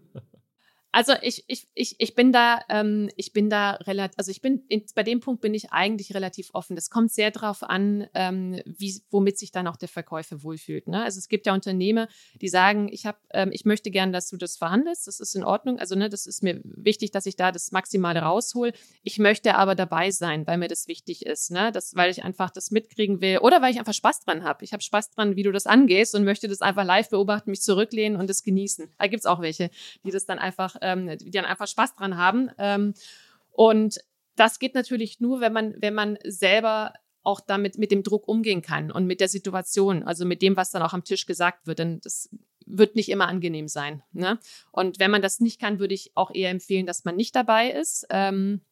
Also ich, ich, ich, ich bin da, ähm, ich bin da relativ, also ich bin, in, bei dem Punkt bin ich eigentlich relativ offen. Das kommt sehr darauf an, ähm, wie, womit sich dann auch der Verkäufer wohlfühlt. Ne? Also es gibt ja Unternehmer, die sagen, ich habe, ähm, ich möchte gern, dass du das verhandelst, das ist in Ordnung. Also ne, das ist mir wichtig, dass ich da das Maximale raushol. Ich möchte aber dabei sein, weil mir das wichtig ist, ne? Das, weil ich einfach das mitkriegen will oder weil ich einfach Spaß dran habe. Ich habe Spaß dran, wie du das angehst und möchte das einfach live beobachten, mich zurücklehnen und das genießen. Da gibt's auch welche, die das dann einfach ähm, die dann einfach Spaß dran haben. Ähm, und das geht natürlich nur, wenn man, wenn man selber auch damit mit dem Druck umgehen kann und mit der Situation, also mit dem, was dann auch am Tisch gesagt wird. Denn das wird nicht immer angenehm sein. Ne? Und wenn man das nicht kann, würde ich auch eher empfehlen, dass man nicht dabei ist, ähm,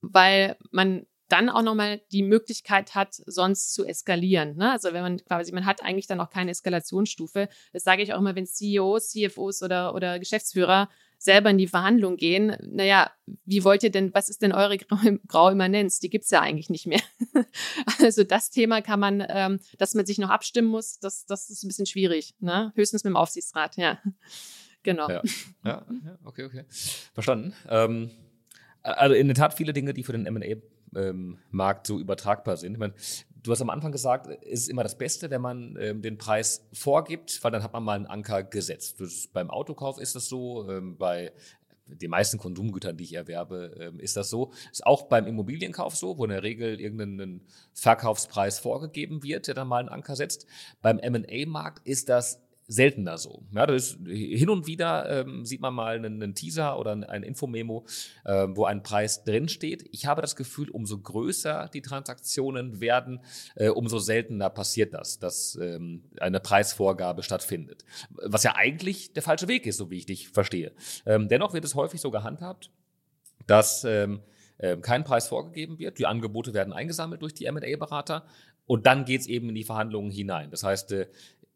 weil man dann auch nochmal die Möglichkeit hat, sonst zu eskalieren. Ne? Also wenn man quasi, man hat eigentlich dann auch keine Eskalationsstufe. Das sage ich auch immer, wenn CEOs, CFOs oder, oder Geschäftsführer selber in die Verhandlung gehen, naja, wie wollt ihr denn, was ist denn eure Grauimmanenz? Die gibt's ja eigentlich nicht mehr. also das Thema kann man, ähm, dass man sich noch abstimmen muss, das, das ist ein bisschen schwierig. Ne? Höchstens mit dem Aufsichtsrat, ja. Genau. Ja, ja, ja okay, okay. Verstanden. Ähm, also in der Tat viele Dinge, die für den M&A ähm, Markt so übertragbar sind. Ich meine, du hast am Anfang gesagt, es ist immer das Beste, wenn man ähm, den Preis vorgibt, weil dann hat man mal einen Anker gesetzt. Das, beim Autokauf ist das so, ähm, bei den meisten Konsumgütern, die ich erwerbe, ähm, ist das so. Ist auch beim Immobilienkauf so, wo in der Regel irgendein Verkaufspreis vorgegeben wird, der dann mal einen Anker setzt. Beim M&A-Markt ist das seltener so. Ja, das ist, hin und wieder ähm, sieht man mal einen, einen Teaser oder ein, Infomemo, äh, wo ein Preis drinsteht. Ich habe das Gefühl, umso größer die Transaktionen werden, äh, umso seltener passiert das, dass ähm, eine Preisvorgabe stattfindet. Was ja eigentlich der falsche Weg ist, so wie ich dich verstehe. Ähm, dennoch wird es häufig so gehandhabt, dass ähm, äh, kein Preis vorgegeben wird. Die Angebote werden eingesammelt durch die M&A-Berater und dann geht es eben in die Verhandlungen hinein. Das heißt, äh,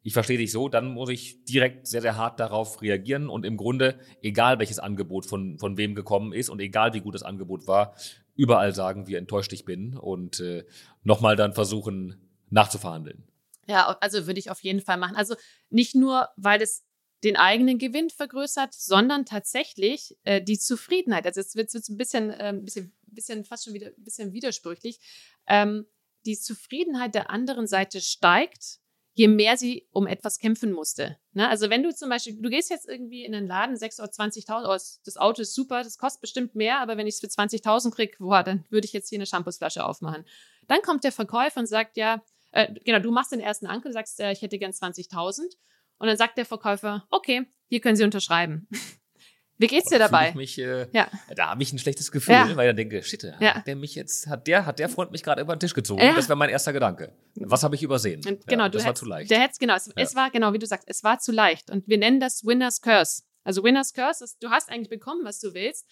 ich verstehe dich so, dann muss ich direkt sehr, sehr hart darauf reagieren und im Grunde, egal welches Angebot von, von wem gekommen ist und egal wie gut das Angebot war, überall sagen, wie enttäuscht ich bin und äh, nochmal dann versuchen nachzuverhandeln. Ja, also würde ich auf jeden Fall machen. Also nicht nur, weil es den eigenen Gewinn vergrößert, sondern tatsächlich äh, die Zufriedenheit. Also jetzt wird es ein bisschen, äh, bisschen, bisschen, fast schon wieder ein bisschen widersprüchlich. Ähm, die Zufriedenheit der anderen Seite steigt, je mehr sie um etwas kämpfen musste. Ne? Also wenn du zum Beispiel, du gehst jetzt irgendwie in einen Laden, 6 oder 20.000, oh, das Auto ist super, das kostet bestimmt mehr, aber wenn ich es für 20.000 kriege, boah, dann würde ich jetzt hier eine Shampoosflasche aufmachen. Dann kommt der Verkäufer und sagt, ja, äh, genau, du machst den ersten Ankel, sagst, äh, ich hätte gern 20.000 und dann sagt der Verkäufer, okay, hier können Sie unterschreiben. Wie geht's dir dabei? Mich, äh, ja. Da habe ich ein schlechtes Gefühl, ja. weil ich dann denke, shit, ja. hat der mich jetzt, hat der, hat der Freund mich gerade über den Tisch gezogen? Ja. Das wäre mein erster Gedanke. Was habe ich übersehen? Genau, das war zu leicht. Der hätte, genau, es, es, war genau, wie du sagst, es war zu leicht. Und wir nennen das Winners Curse. Also Winners Curse ist, du hast eigentlich bekommen, was du willst,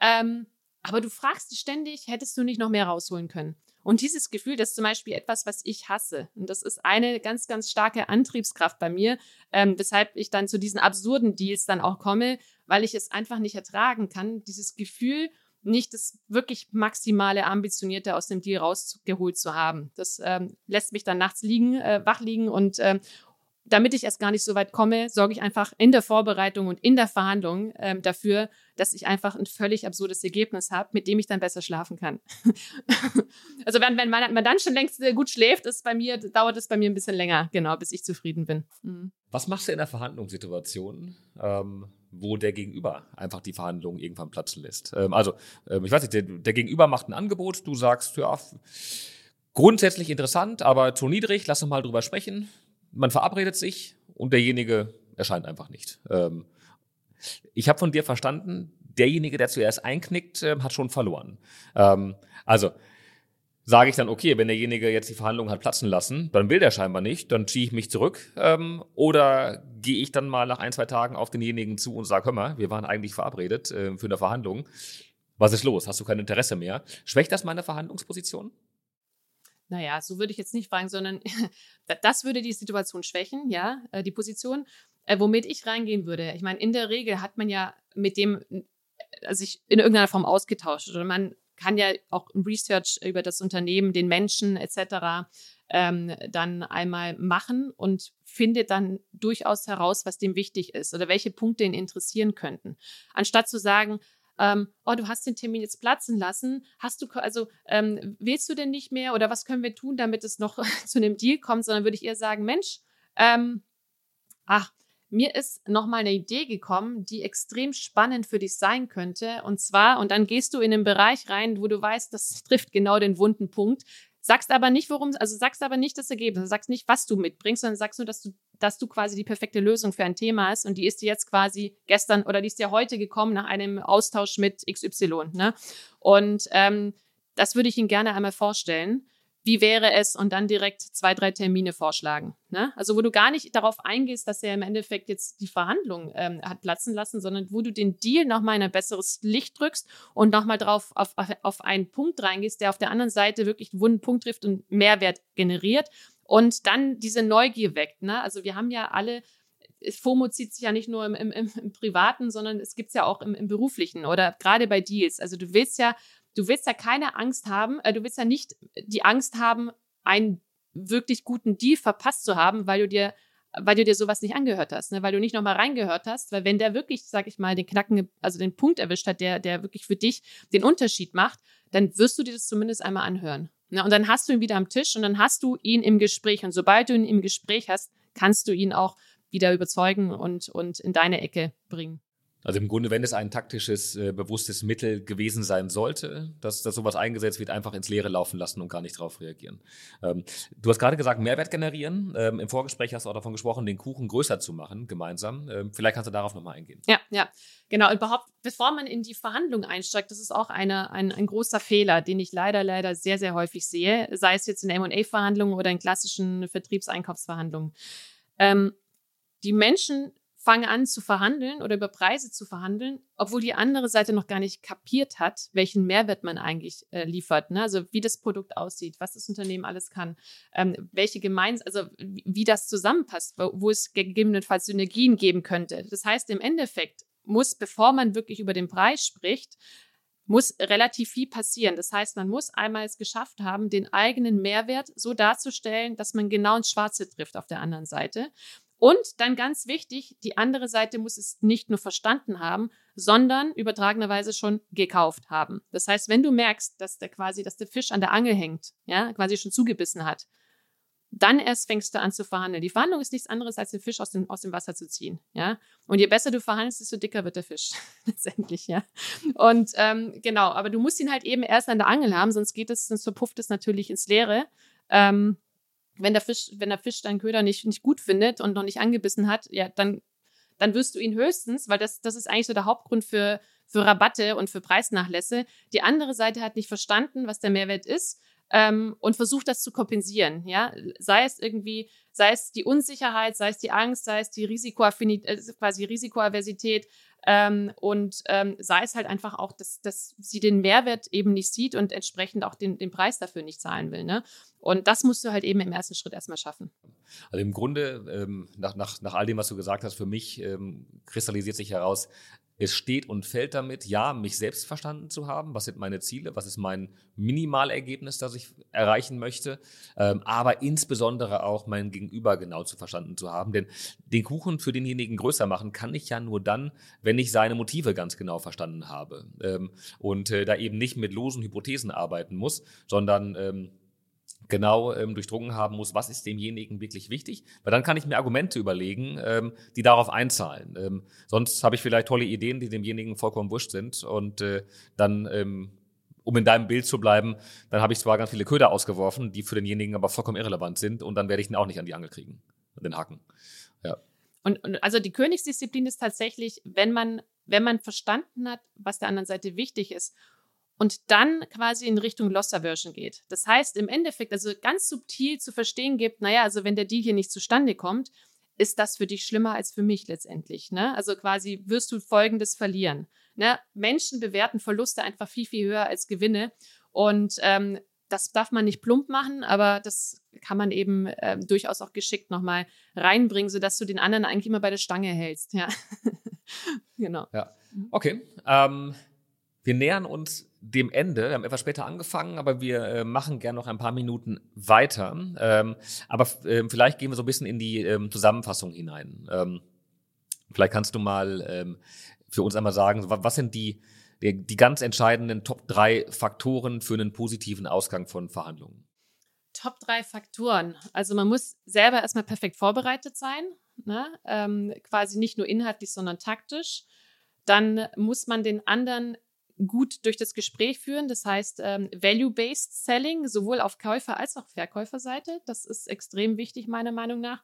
ähm, aber du fragst dich ständig, hättest du nicht noch mehr rausholen können? Und dieses Gefühl, das ist zum Beispiel etwas, was ich hasse. Und das ist eine ganz, ganz starke Antriebskraft bei mir, ähm, weshalb ich dann zu diesen absurden Deals dann auch komme, weil ich es einfach nicht ertragen kann, dieses Gefühl, nicht das wirklich maximale Ambitionierte aus dem Deal rausgeholt zu haben. Das ähm, lässt mich dann nachts liegen, äh, wach liegen und ähm, damit ich erst gar nicht so weit komme, sorge ich einfach in der Vorbereitung und in der Verhandlung ähm, dafür, dass ich einfach ein völlig absurdes Ergebnis habe, mit dem ich dann besser schlafen kann. also wenn, wenn man, man, dann schon längst gut schläft, ist bei mir, dauert es bei mir ein bisschen länger, genau, bis ich zufrieden bin. Mhm. Was machst du in der Verhandlungssituation, ähm, wo der Gegenüber einfach die Verhandlungen irgendwann platzen lässt? Ähm, also, ähm, ich weiß nicht, der, der Gegenüber macht ein Angebot, du sagst, ja, grundsätzlich interessant, aber zu niedrig, lass uns mal drüber sprechen man verabredet sich und derjenige erscheint einfach nicht. Ähm, ich habe von dir verstanden, derjenige, der zuerst einknickt, äh, hat schon verloren. Ähm, also sage ich dann, okay, wenn derjenige jetzt die Verhandlungen hat platzen lassen, dann will der scheinbar nicht, dann ziehe ich mich zurück. Ähm, oder gehe ich dann mal nach ein, zwei Tagen auf denjenigen zu und sage, hör mal, wir waren eigentlich verabredet äh, für eine Verhandlung. Was ist los? Hast du kein Interesse mehr? Schwächt das meine Verhandlungsposition? Naja, so würde ich jetzt nicht fragen, sondern das würde die Situation schwächen, ja, äh, die Position. Äh, womit ich reingehen würde, ich meine, in der Regel hat man ja mit dem äh, sich in irgendeiner Form ausgetauscht oder man kann ja auch Research über das Unternehmen, den Menschen etc. ähm, dann einmal machen und findet dann durchaus heraus, was dem wichtig ist oder welche Punkte ihn interessieren könnten. Anstatt zu sagen, ähm, oh, du hast den Termin jetzt platzen lassen, hast du, also ähm, willst du denn nicht mehr oder was können wir tun, damit es noch zu einem Deal kommt, sondern würde ich eher sagen, Mensch, ähm, ach, mir ist nochmal eine Idee gekommen, die extrem spannend für dich sein könnte. Und zwar, und dann gehst du in den Bereich rein, wo du weißt, das trifft genau den wunden Punkt. Sagst aber nicht, worum, also sagst aber nicht das Ergebnis, sagst nicht, was du mitbringst, sondern sagst nur, dass du, dass du quasi die perfekte Lösung für ein Thema hast und die ist dir jetzt quasi gestern oder die ist dir heute gekommen nach einem Austausch mit XY. Ne? Und ähm, das würde ich Ihnen gerne einmal vorstellen wie wäre es und dann direkt zwei, drei Termine vorschlagen. Ne? Also wo du gar nicht darauf eingehst, dass er im Endeffekt jetzt die Verhandlung ähm, hat platzen lassen, sondern wo du den Deal nochmal in ein besseres Licht drückst und nochmal drauf auf, auf einen Punkt reingehst, der auf der anderen Seite wirklich einen wunden Punkt trifft und Mehrwert generiert und dann diese Neugier weckt. Ne? Also wir haben ja alle FOMO zieht sich ja nicht nur im, im, im Privaten, sondern es gibt es ja auch im, im beruflichen oder gerade bei Deals. Also du willst ja du willst ja keine Angst haben, äh, du willst ja nicht die Angst haben, einen wirklich guten Deal verpasst zu haben, weil du dir weil du dir sowas nicht angehört hast, ne? weil du nicht nochmal reingehört hast, weil wenn der wirklich, sag ich mal, den Knacken, also den Punkt erwischt hat, der, der wirklich für dich den Unterschied macht, dann wirst du dir das zumindest einmal anhören. Ne? Und dann hast du ihn wieder am Tisch und dann hast du ihn im Gespräch. Und sobald du ihn im Gespräch hast, kannst du ihn auch wieder überzeugen und, und in deine Ecke bringen. Also im Grunde, wenn es ein taktisches, äh, bewusstes Mittel gewesen sein sollte, dass, dass sowas eingesetzt wird, einfach ins Leere laufen lassen und gar nicht darauf reagieren. Ähm, du hast gerade gesagt, Mehrwert generieren. Ähm, Im Vorgespräch hast du auch davon gesprochen, den Kuchen größer zu machen, gemeinsam. Ähm, vielleicht kannst du darauf nochmal eingehen. Ja, ja, genau. Überhaupt, bevor man in die Verhandlung einsteigt, das ist auch eine, ein, ein großer Fehler, den ich leider, leider sehr, sehr häufig sehe, sei es jetzt in M&A-Verhandlungen oder in klassischen Vertriebseinkaufsverhandlungen. Ähm, die Menschen fange an zu verhandeln oder über Preise zu verhandeln, obwohl die andere Seite noch gar nicht kapiert hat, welchen Mehrwert man eigentlich äh, liefert. Ne? Also wie das Produkt aussieht, was das Unternehmen alles kann, ähm, welche gemeins, also wie, wie das zusammenpasst, wo, wo es gegebenenfalls Synergien geben könnte. Das heißt, im Endeffekt muss, bevor man wirklich über den Preis spricht, muss relativ viel passieren. Das heißt, man muss einmal es geschafft haben, den eigenen Mehrwert so darzustellen, dass man genau ins Schwarze trifft auf der anderen Seite. Und dann ganz wichtig, die andere Seite muss es nicht nur verstanden haben, sondern übertragenerweise schon gekauft haben. Das heißt, wenn du merkst, dass der quasi, dass der Fisch an der Angel hängt, ja, quasi schon zugebissen hat, dann erst fängst du an zu verhandeln. Die Verhandlung ist nichts anderes, als den Fisch aus dem, aus dem Wasser zu ziehen, ja. Und je besser du verhandelst, desto dicker wird der Fisch, letztendlich, ja. Und ähm, genau, aber du musst ihn halt eben erst an der Angel haben, sonst geht es, sonst verpufft es natürlich ins Leere. Ähm, wenn der Fisch, wenn der Fisch deinen Köder nicht, nicht gut findet und noch nicht angebissen hat, ja, dann, dann wirst du ihn höchstens, weil das, das ist eigentlich so der Hauptgrund für, für Rabatte und für Preisnachlässe. Die andere Seite hat nicht verstanden, was der Mehrwert ist ähm, und versucht das zu kompensieren. Ja, sei es irgendwie, sei es die Unsicherheit, sei es die Angst, sei es die Risikoaffinität, äh, quasi Risikoaversität, ähm, und ähm, sei es halt einfach auch, dass, dass sie den Mehrwert eben nicht sieht und entsprechend auch den, den Preis dafür nicht zahlen will. Ne? Und das musst du halt eben im ersten Schritt erstmal schaffen. Also im Grunde, ähm, nach, nach, nach all dem, was du gesagt hast, für mich ähm, kristallisiert sich heraus, es steht und fällt damit, ja, mich selbst verstanden zu haben. Was sind meine Ziele? Was ist mein Minimalergebnis, das ich erreichen möchte? Ähm, aber insbesondere auch mein Gegenüber genau zu verstanden zu haben. Denn den Kuchen für denjenigen größer machen kann ich ja nur dann, wenn ich seine Motive ganz genau verstanden habe. Ähm, und äh, da eben nicht mit losen Hypothesen arbeiten muss, sondern ähm, genau ähm, durchdrungen haben muss, was ist demjenigen wirklich wichtig, weil dann kann ich mir Argumente überlegen, ähm, die darauf einzahlen. Ähm, sonst habe ich vielleicht tolle Ideen, die demjenigen vollkommen wurscht sind und äh, dann, ähm, um in deinem Bild zu bleiben, dann habe ich zwar ganz viele Köder ausgeworfen, die für denjenigen aber vollkommen irrelevant sind und dann werde ich ihn auch nicht an die Angel kriegen, den Haken. Ja. Und, und also die Königsdisziplin ist tatsächlich, wenn man, wenn man verstanden hat, was der anderen Seite wichtig ist und dann quasi in Richtung Loss Aversion geht. Das heißt, im Endeffekt, also ganz subtil zu verstehen gibt, naja, also wenn der Deal hier nicht zustande kommt, ist das für dich schlimmer als für mich letztendlich. Ne? Also quasi wirst du Folgendes verlieren. Ne? Menschen bewerten Verluste einfach viel, viel höher als Gewinne. Und ähm, das darf man nicht plump machen, aber das kann man eben äh, durchaus auch geschickt nochmal reinbringen, sodass du den anderen eigentlich immer bei der Stange hältst. Ja, genau. Ja, okay. Ähm, wir nähern uns dem Ende. Wir haben etwas später angefangen, aber wir äh, machen gerne noch ein paar Minuten weiter. Ähm, aber äh, vielleicht gehen wir so ein bisschen in die ähm, Zusammenfassung hinein. Ähm, vielleicht kannst du mal ähm, für uns einmal sagen, was sind die, die, die ganz entscheidenden Top 3 Faktoren für einen positiven Ausgang von Verhandlungen? Top 3 Faktoren. Also man muss selber erstmal perfekt vorbereitet sein, ne? ähm, quasi nicht nur inhaltlich, sondern taktisch. Dann muss man den anderen gut durch das Gespräch führen. Das heißt, ähm, Value-Based Selling, sowohl auf Käufer- als auch Verkäuferseite. Das ist extrem wichtig, meiner Meinung nach.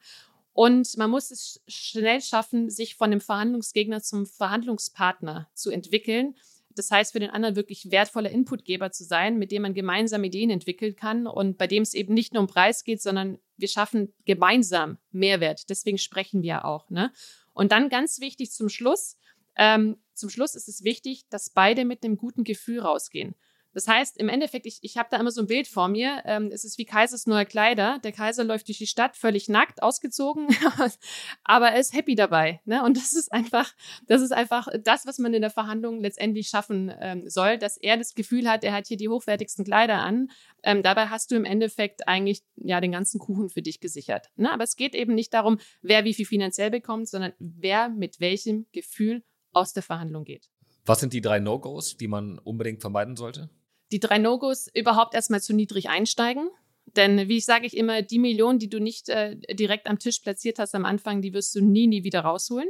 Und man muss es schnell schaffen, sich von dem Verhandlungsgegner zum Verhandlungspartner zu entwickeln. Das heißt, für den anderen wirklich wertvoller Inputgeber zu sein, mit dem man gemeinsam Ideen entwickeln kann und bei dem es eben nicht nur um Preis geht, sondern wir schaffen gemeinsam Mehrwert. Deswegen sprechen wir auch. Ne? Und dann ganz wichtig zum Schluss, ähm, zum Schluss ist es wichtig, dass beide mit einem guten Gefühl rausgehen. Das heißt, im Endeffekt, ich, ich habe da immer so ein Bild vor mir. Ähm, es ist wie Kaisers neue Kleider. Der Kaiser läuft durch die Stadt völlig nackt, ausgezogen, aber er ist happy dabei. Ne? Und das ist einfach, das ist einfach das, was man in der Verhandlung letztendlich schaffen ähm, soll, dass er das Gefühl hat, er hat hier die hochwertigsten Kleider an. Ähm, dabei hast du im Endeffekt eigentlich ja den ganzen Kuchen für dich gesichert. Ne? Aber es geht eben nicht darum, wer wie viel finanziell bekommt, sondern wer mit welchem Gefühl aus der Verhandlung geht. Was sind die drei No-Gos, die man unbedingt vermeiden sollte? Die drei No-Gos überhaupt erstmal zu niedrig einsteigen. Denn wie ich sage ich immer, die Millionen, die du nicht äh, direkt am Tisch platziert hast am Anfang, die wirst du nie, nie wieder rausholen.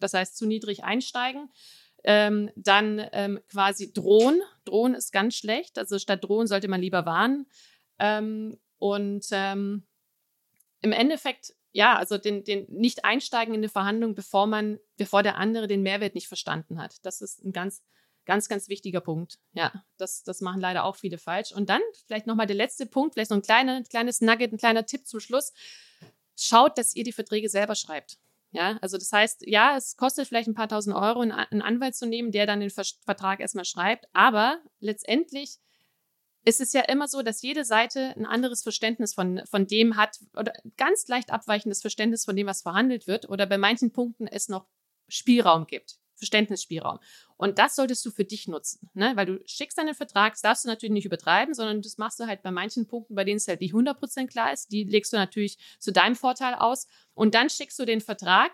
Das heißt, zu niedrig einsteigen. Ähm, dann ähm, quasi drohen. Drohen ist ganz schlecht. Also statt drohen sollte man lieber warnen. Ähm, und ähm, im Endeffekt ja, also den, den nicht einsteigen in eine Verhandlung, bevor man, bevor der andere den Mehrwert nicht verstanden hat. Das ist ein ganz, ganz, ganz wichtiger Punkt. Ja, das, das machen leider auch viele falsch. Und dann vielleicht nochmal der letzte Punkt, vielleicht so ein kleiner, kleines Nugget, ein kleiner Tipp zum Schluss. Schaut, dass ihr die Verträge selber schreibt. Ja, also das heißt, ja, es kostet vielleicht ein paar tausend Euro, einen Anwalt zu nehmen, der dann den Vertrag erstmal schreibt, aber letztendlich ist es ja immer so, dass jede Seite ein anderes Verständnis von, von dem hat oder ganz leicht abweichendes Verständnis von dem, was verhandelt wird oder bei manchen Punkten es noch Spielraum gibt. Verständnisspielraum. Und das solltest du für dich nutzen, ne? weil du schickst deinen Vertrag, das darfst du natürlich nicht übertreiben, sondern das machst du halt bei manchen Punkten, bei denen es halt nicht 100% klar ist, die legst du natürlich zu deinem Vorteil aus und dann schickst du den Vertrag.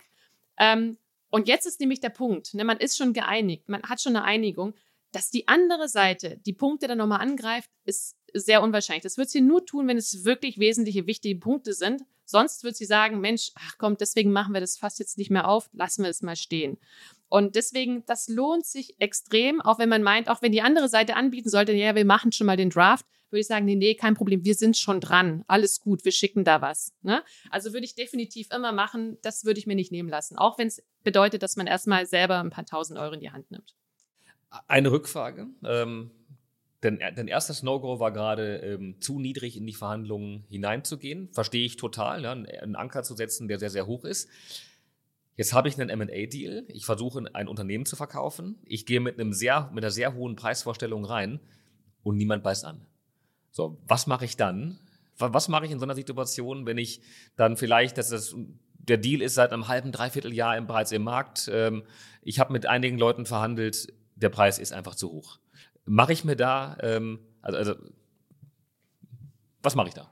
Ähm, und jetzt ist nämlich der Punkt, ne? man ist schon geeinigt, man hat schon eine Einigung dass die andere Seite die Punkte dann nochmal angreift, ist sehr unwahrscheinlich. Das wird sie nur tun, wenn es wirklich wesentliche, wichtige Punkte sind. Sonst wird sie sagen, Mensch, ach komm, deswegen machen wir das fast jetzt nicht mehr auf, lassen wir es mal stehen. Und deswegen, das lohnt sich extrem, auch wenn man meint, auch wenn die andere Seite anbieten sollte, ja, wir machen schon mal den Draft, würde ich sagen, nee, nee, kein Problem, wir sind schon dran, alles gut, wir schicken da was. Ne? Also würde ich definitiv immer machen, das würde ich mir nicht nehmen lassen, auch wenn es bedeutet, dass man erstmal selber ein paar tausend Euro in die Hand nimmt. Eine Rückfrage. Ähm, denn dein erstes No-Go war gerade ähm, zu niedrig in die Verhandlungen hineinzugehen. Verstehe ich total, ja, einen Anker zu setzen, der sehr, sehr hoch ist. Jetzt habe ich einen M&A-Deal. Ich versuche, ein Unternehmen zu verkaufen. Ich gehe mit, einem sehr, mit einer sehr hohen Preisvorstellung rein und niemand beißt an. So, was mache ich dann? Was mache ich in so einer Situation, wenn ich dann vielleicht, dass das, der Deal ist seit einem halben, dreiviertel Jahr bereits im Markt. Ähm, ich habe mit einigen Leuten verhandelt der Preis ist einfach zu hoch. Mache ich mir da, ähm, also, also was mache ich da?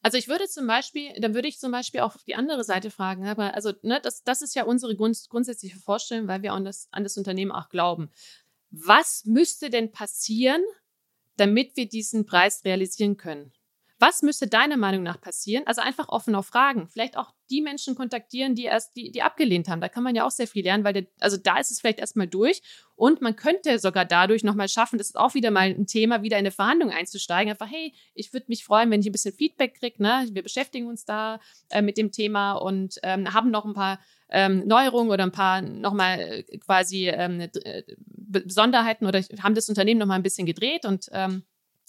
Also ich würde zum Beispiel, dann würde ich zum Beispiel auch die andere Seite fragen, aber also ne, das, das ist ja unsere grunds grundsätzliche Vorstellung, weil wir an das, an das Unternehmen auch glauben. Was müsste denn passieren, damit wir diesen Preis realisieren können? Was müsste deiner Meinung nach passieren? Also einfach offen auf Fragen. Vielleicht auch die Menschen kontaktieren, die erst, die, die abgelehnt haben. Da kann man ja auch sehr viel lernen, weil der, also da ist es vielleicht erstmal durch und man könnte sogar dadurch nochmal schaffen, das ist auch wieder mal ein Thema, wieder in eine Verhandlung einzusteigen. Einfach, hey, ich würde mich freuen, wenn ich ein bisschen Feedback kriege. Ne? Wir beschäftigen uns da äh, mit dem Thema und ähm, haben noch ein paar ähm, Neuerungen oder ein paar nochmal äh, quasi ähm, äh, Besonderheiten oder haben das Unternehmen nochmal ein bisschen gedreht und ähm,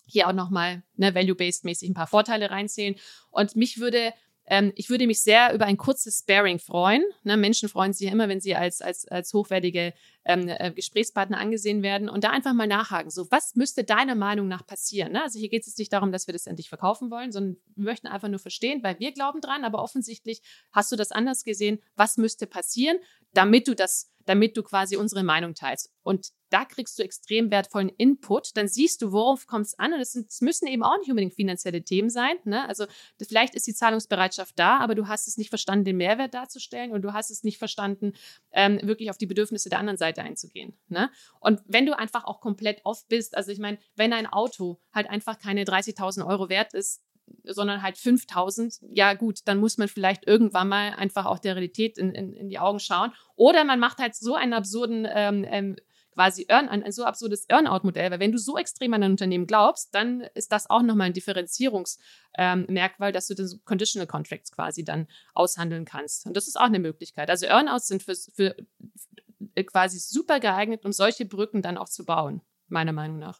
hier auch nochmal ne, value-based-mäßig ein paar Vorteile reinzählen. Und mich würde ähm, ich würde mich sehr über ein kurzes Sparing freuen. Ne, Menschen freuen sich ja immer, wenn sie als, als, als hochwertige ähm, äh, Gesprächspartner angesehen werden und da einfach mal nachhaken. So, was müsste deiner Meinung nach passieren? Ne? Also hier geht es nicht darum, dass wir das endlich verkaufen wollen, sondern wir möchten einfach nur verstehen, weil wir glauben dran, aber offensichtlich hast du das anders gesehen. Was müsste passieren, damit du das damit du quasi unsere Meinung teilst. Und da kriegst du extrem wertvollen Input. Dann siehst du, worauf kommt es an. Und es müssen eben auch nicht unbedingt finanzielle Themen sein. Ne? Also vielleicht ist die Zahlungsbereitschaft da, aber du hast es nicht verstanden, den Mehrwert darzustellen und du hast es nicht verstanden, ähm, wirklich auf die Bedürfnisse der anderen Seite einzugehen. Ne? Und wenn du einfach auch komplett off bist, also ich meine, wenn ein Auto halt einfach keine 30.000 Euro wert ist, sondern halt 5000, ja gut, dann muss man vielleicht irgendwann mal einfach auch der Realität in, in, in die Augen schauen. Oder man macht halt so einen absurden, ähm, ähm, quasi Earn, ein, ein so absurdes Earn-out-Modell, weil wenn du so extrem an ein Unternehmen glaubst, dann ist das auch nochmal ein Differenzierungsmerkmal, ähm, dass du den Conditional Contracts quasi dann aushandeln kannst. Und das ist auch eine Möglichkeit. Also Earn-outs sind für, für quasi super geeignet, um solche Brücken dann auch zu bauen, meiner Meinung nach.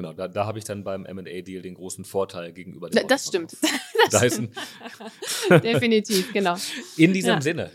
Genau, da, da habe ich dann beim MA-Deal den großen Vorteil gegenüber dem. Das stimmt. Das Dyson. Definitiv, genau. In diesem ja. Sinne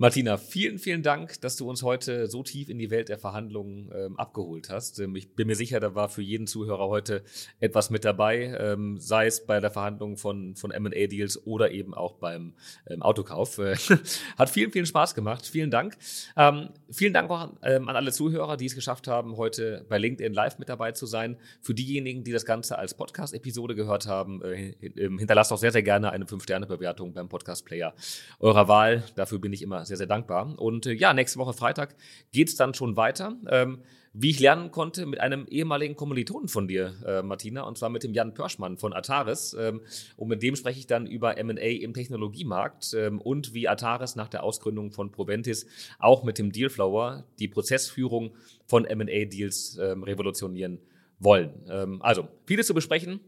Martina, vielen, vielen Dank, dass du uns heute so tief in die Welt der Verhandlungen ähm, abgeholt hast. Ähm, ich bin mir sicher, da war für jeden Zuhörer heute etwas mit dabei, ähm, sei es bei der Verhandlung von, von M&A-Deals oder eben auch beim ähm, Autokauf. Äh, hat vielen, vielen Spaß gemacht. Vielen Dank. Ähm, vielen Dank auch ähm, an alle Zuhörer, die es geschafft haben, heute bei LinkedIn Live mit dabei zu sein. Für diejenigen, die das Ganze als Podcast-Episode gehört haben, äh, hinterlasst auch sehr, sehr gerne eine 5-Sterne-Bewertung beim Podcast-Player eurer Wahl. Dafür bin ich immer sehr, sehr dankbar. Und äh, ja, nächste Woche Freitag geht es dann schon weiter. Ähm, wie ich lernen konnte mit einem ehemaligen Kommilitonen von dir, äh, Martina, und zwar mit dem Jan Pörschmann von Ataris. Ähm, und mit dem spreche ich dann über MA im Technologiemarkt ähm, und wie Ataris nach der Ausgründung von Proventis auch mit dem Dealflower die Prozessführung von MA-Deals ähm, revolutionieren wollen. Ähm, also, vieles zu besprechen.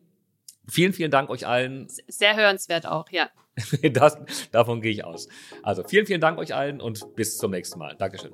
Vielen, vielen Dank euch allen. Sehr hörenswert auch, ja. Das, davon gehe ich aus. Also vielen, vielen Dank euch allen und bis zum nächsten Mal. Dankeschön.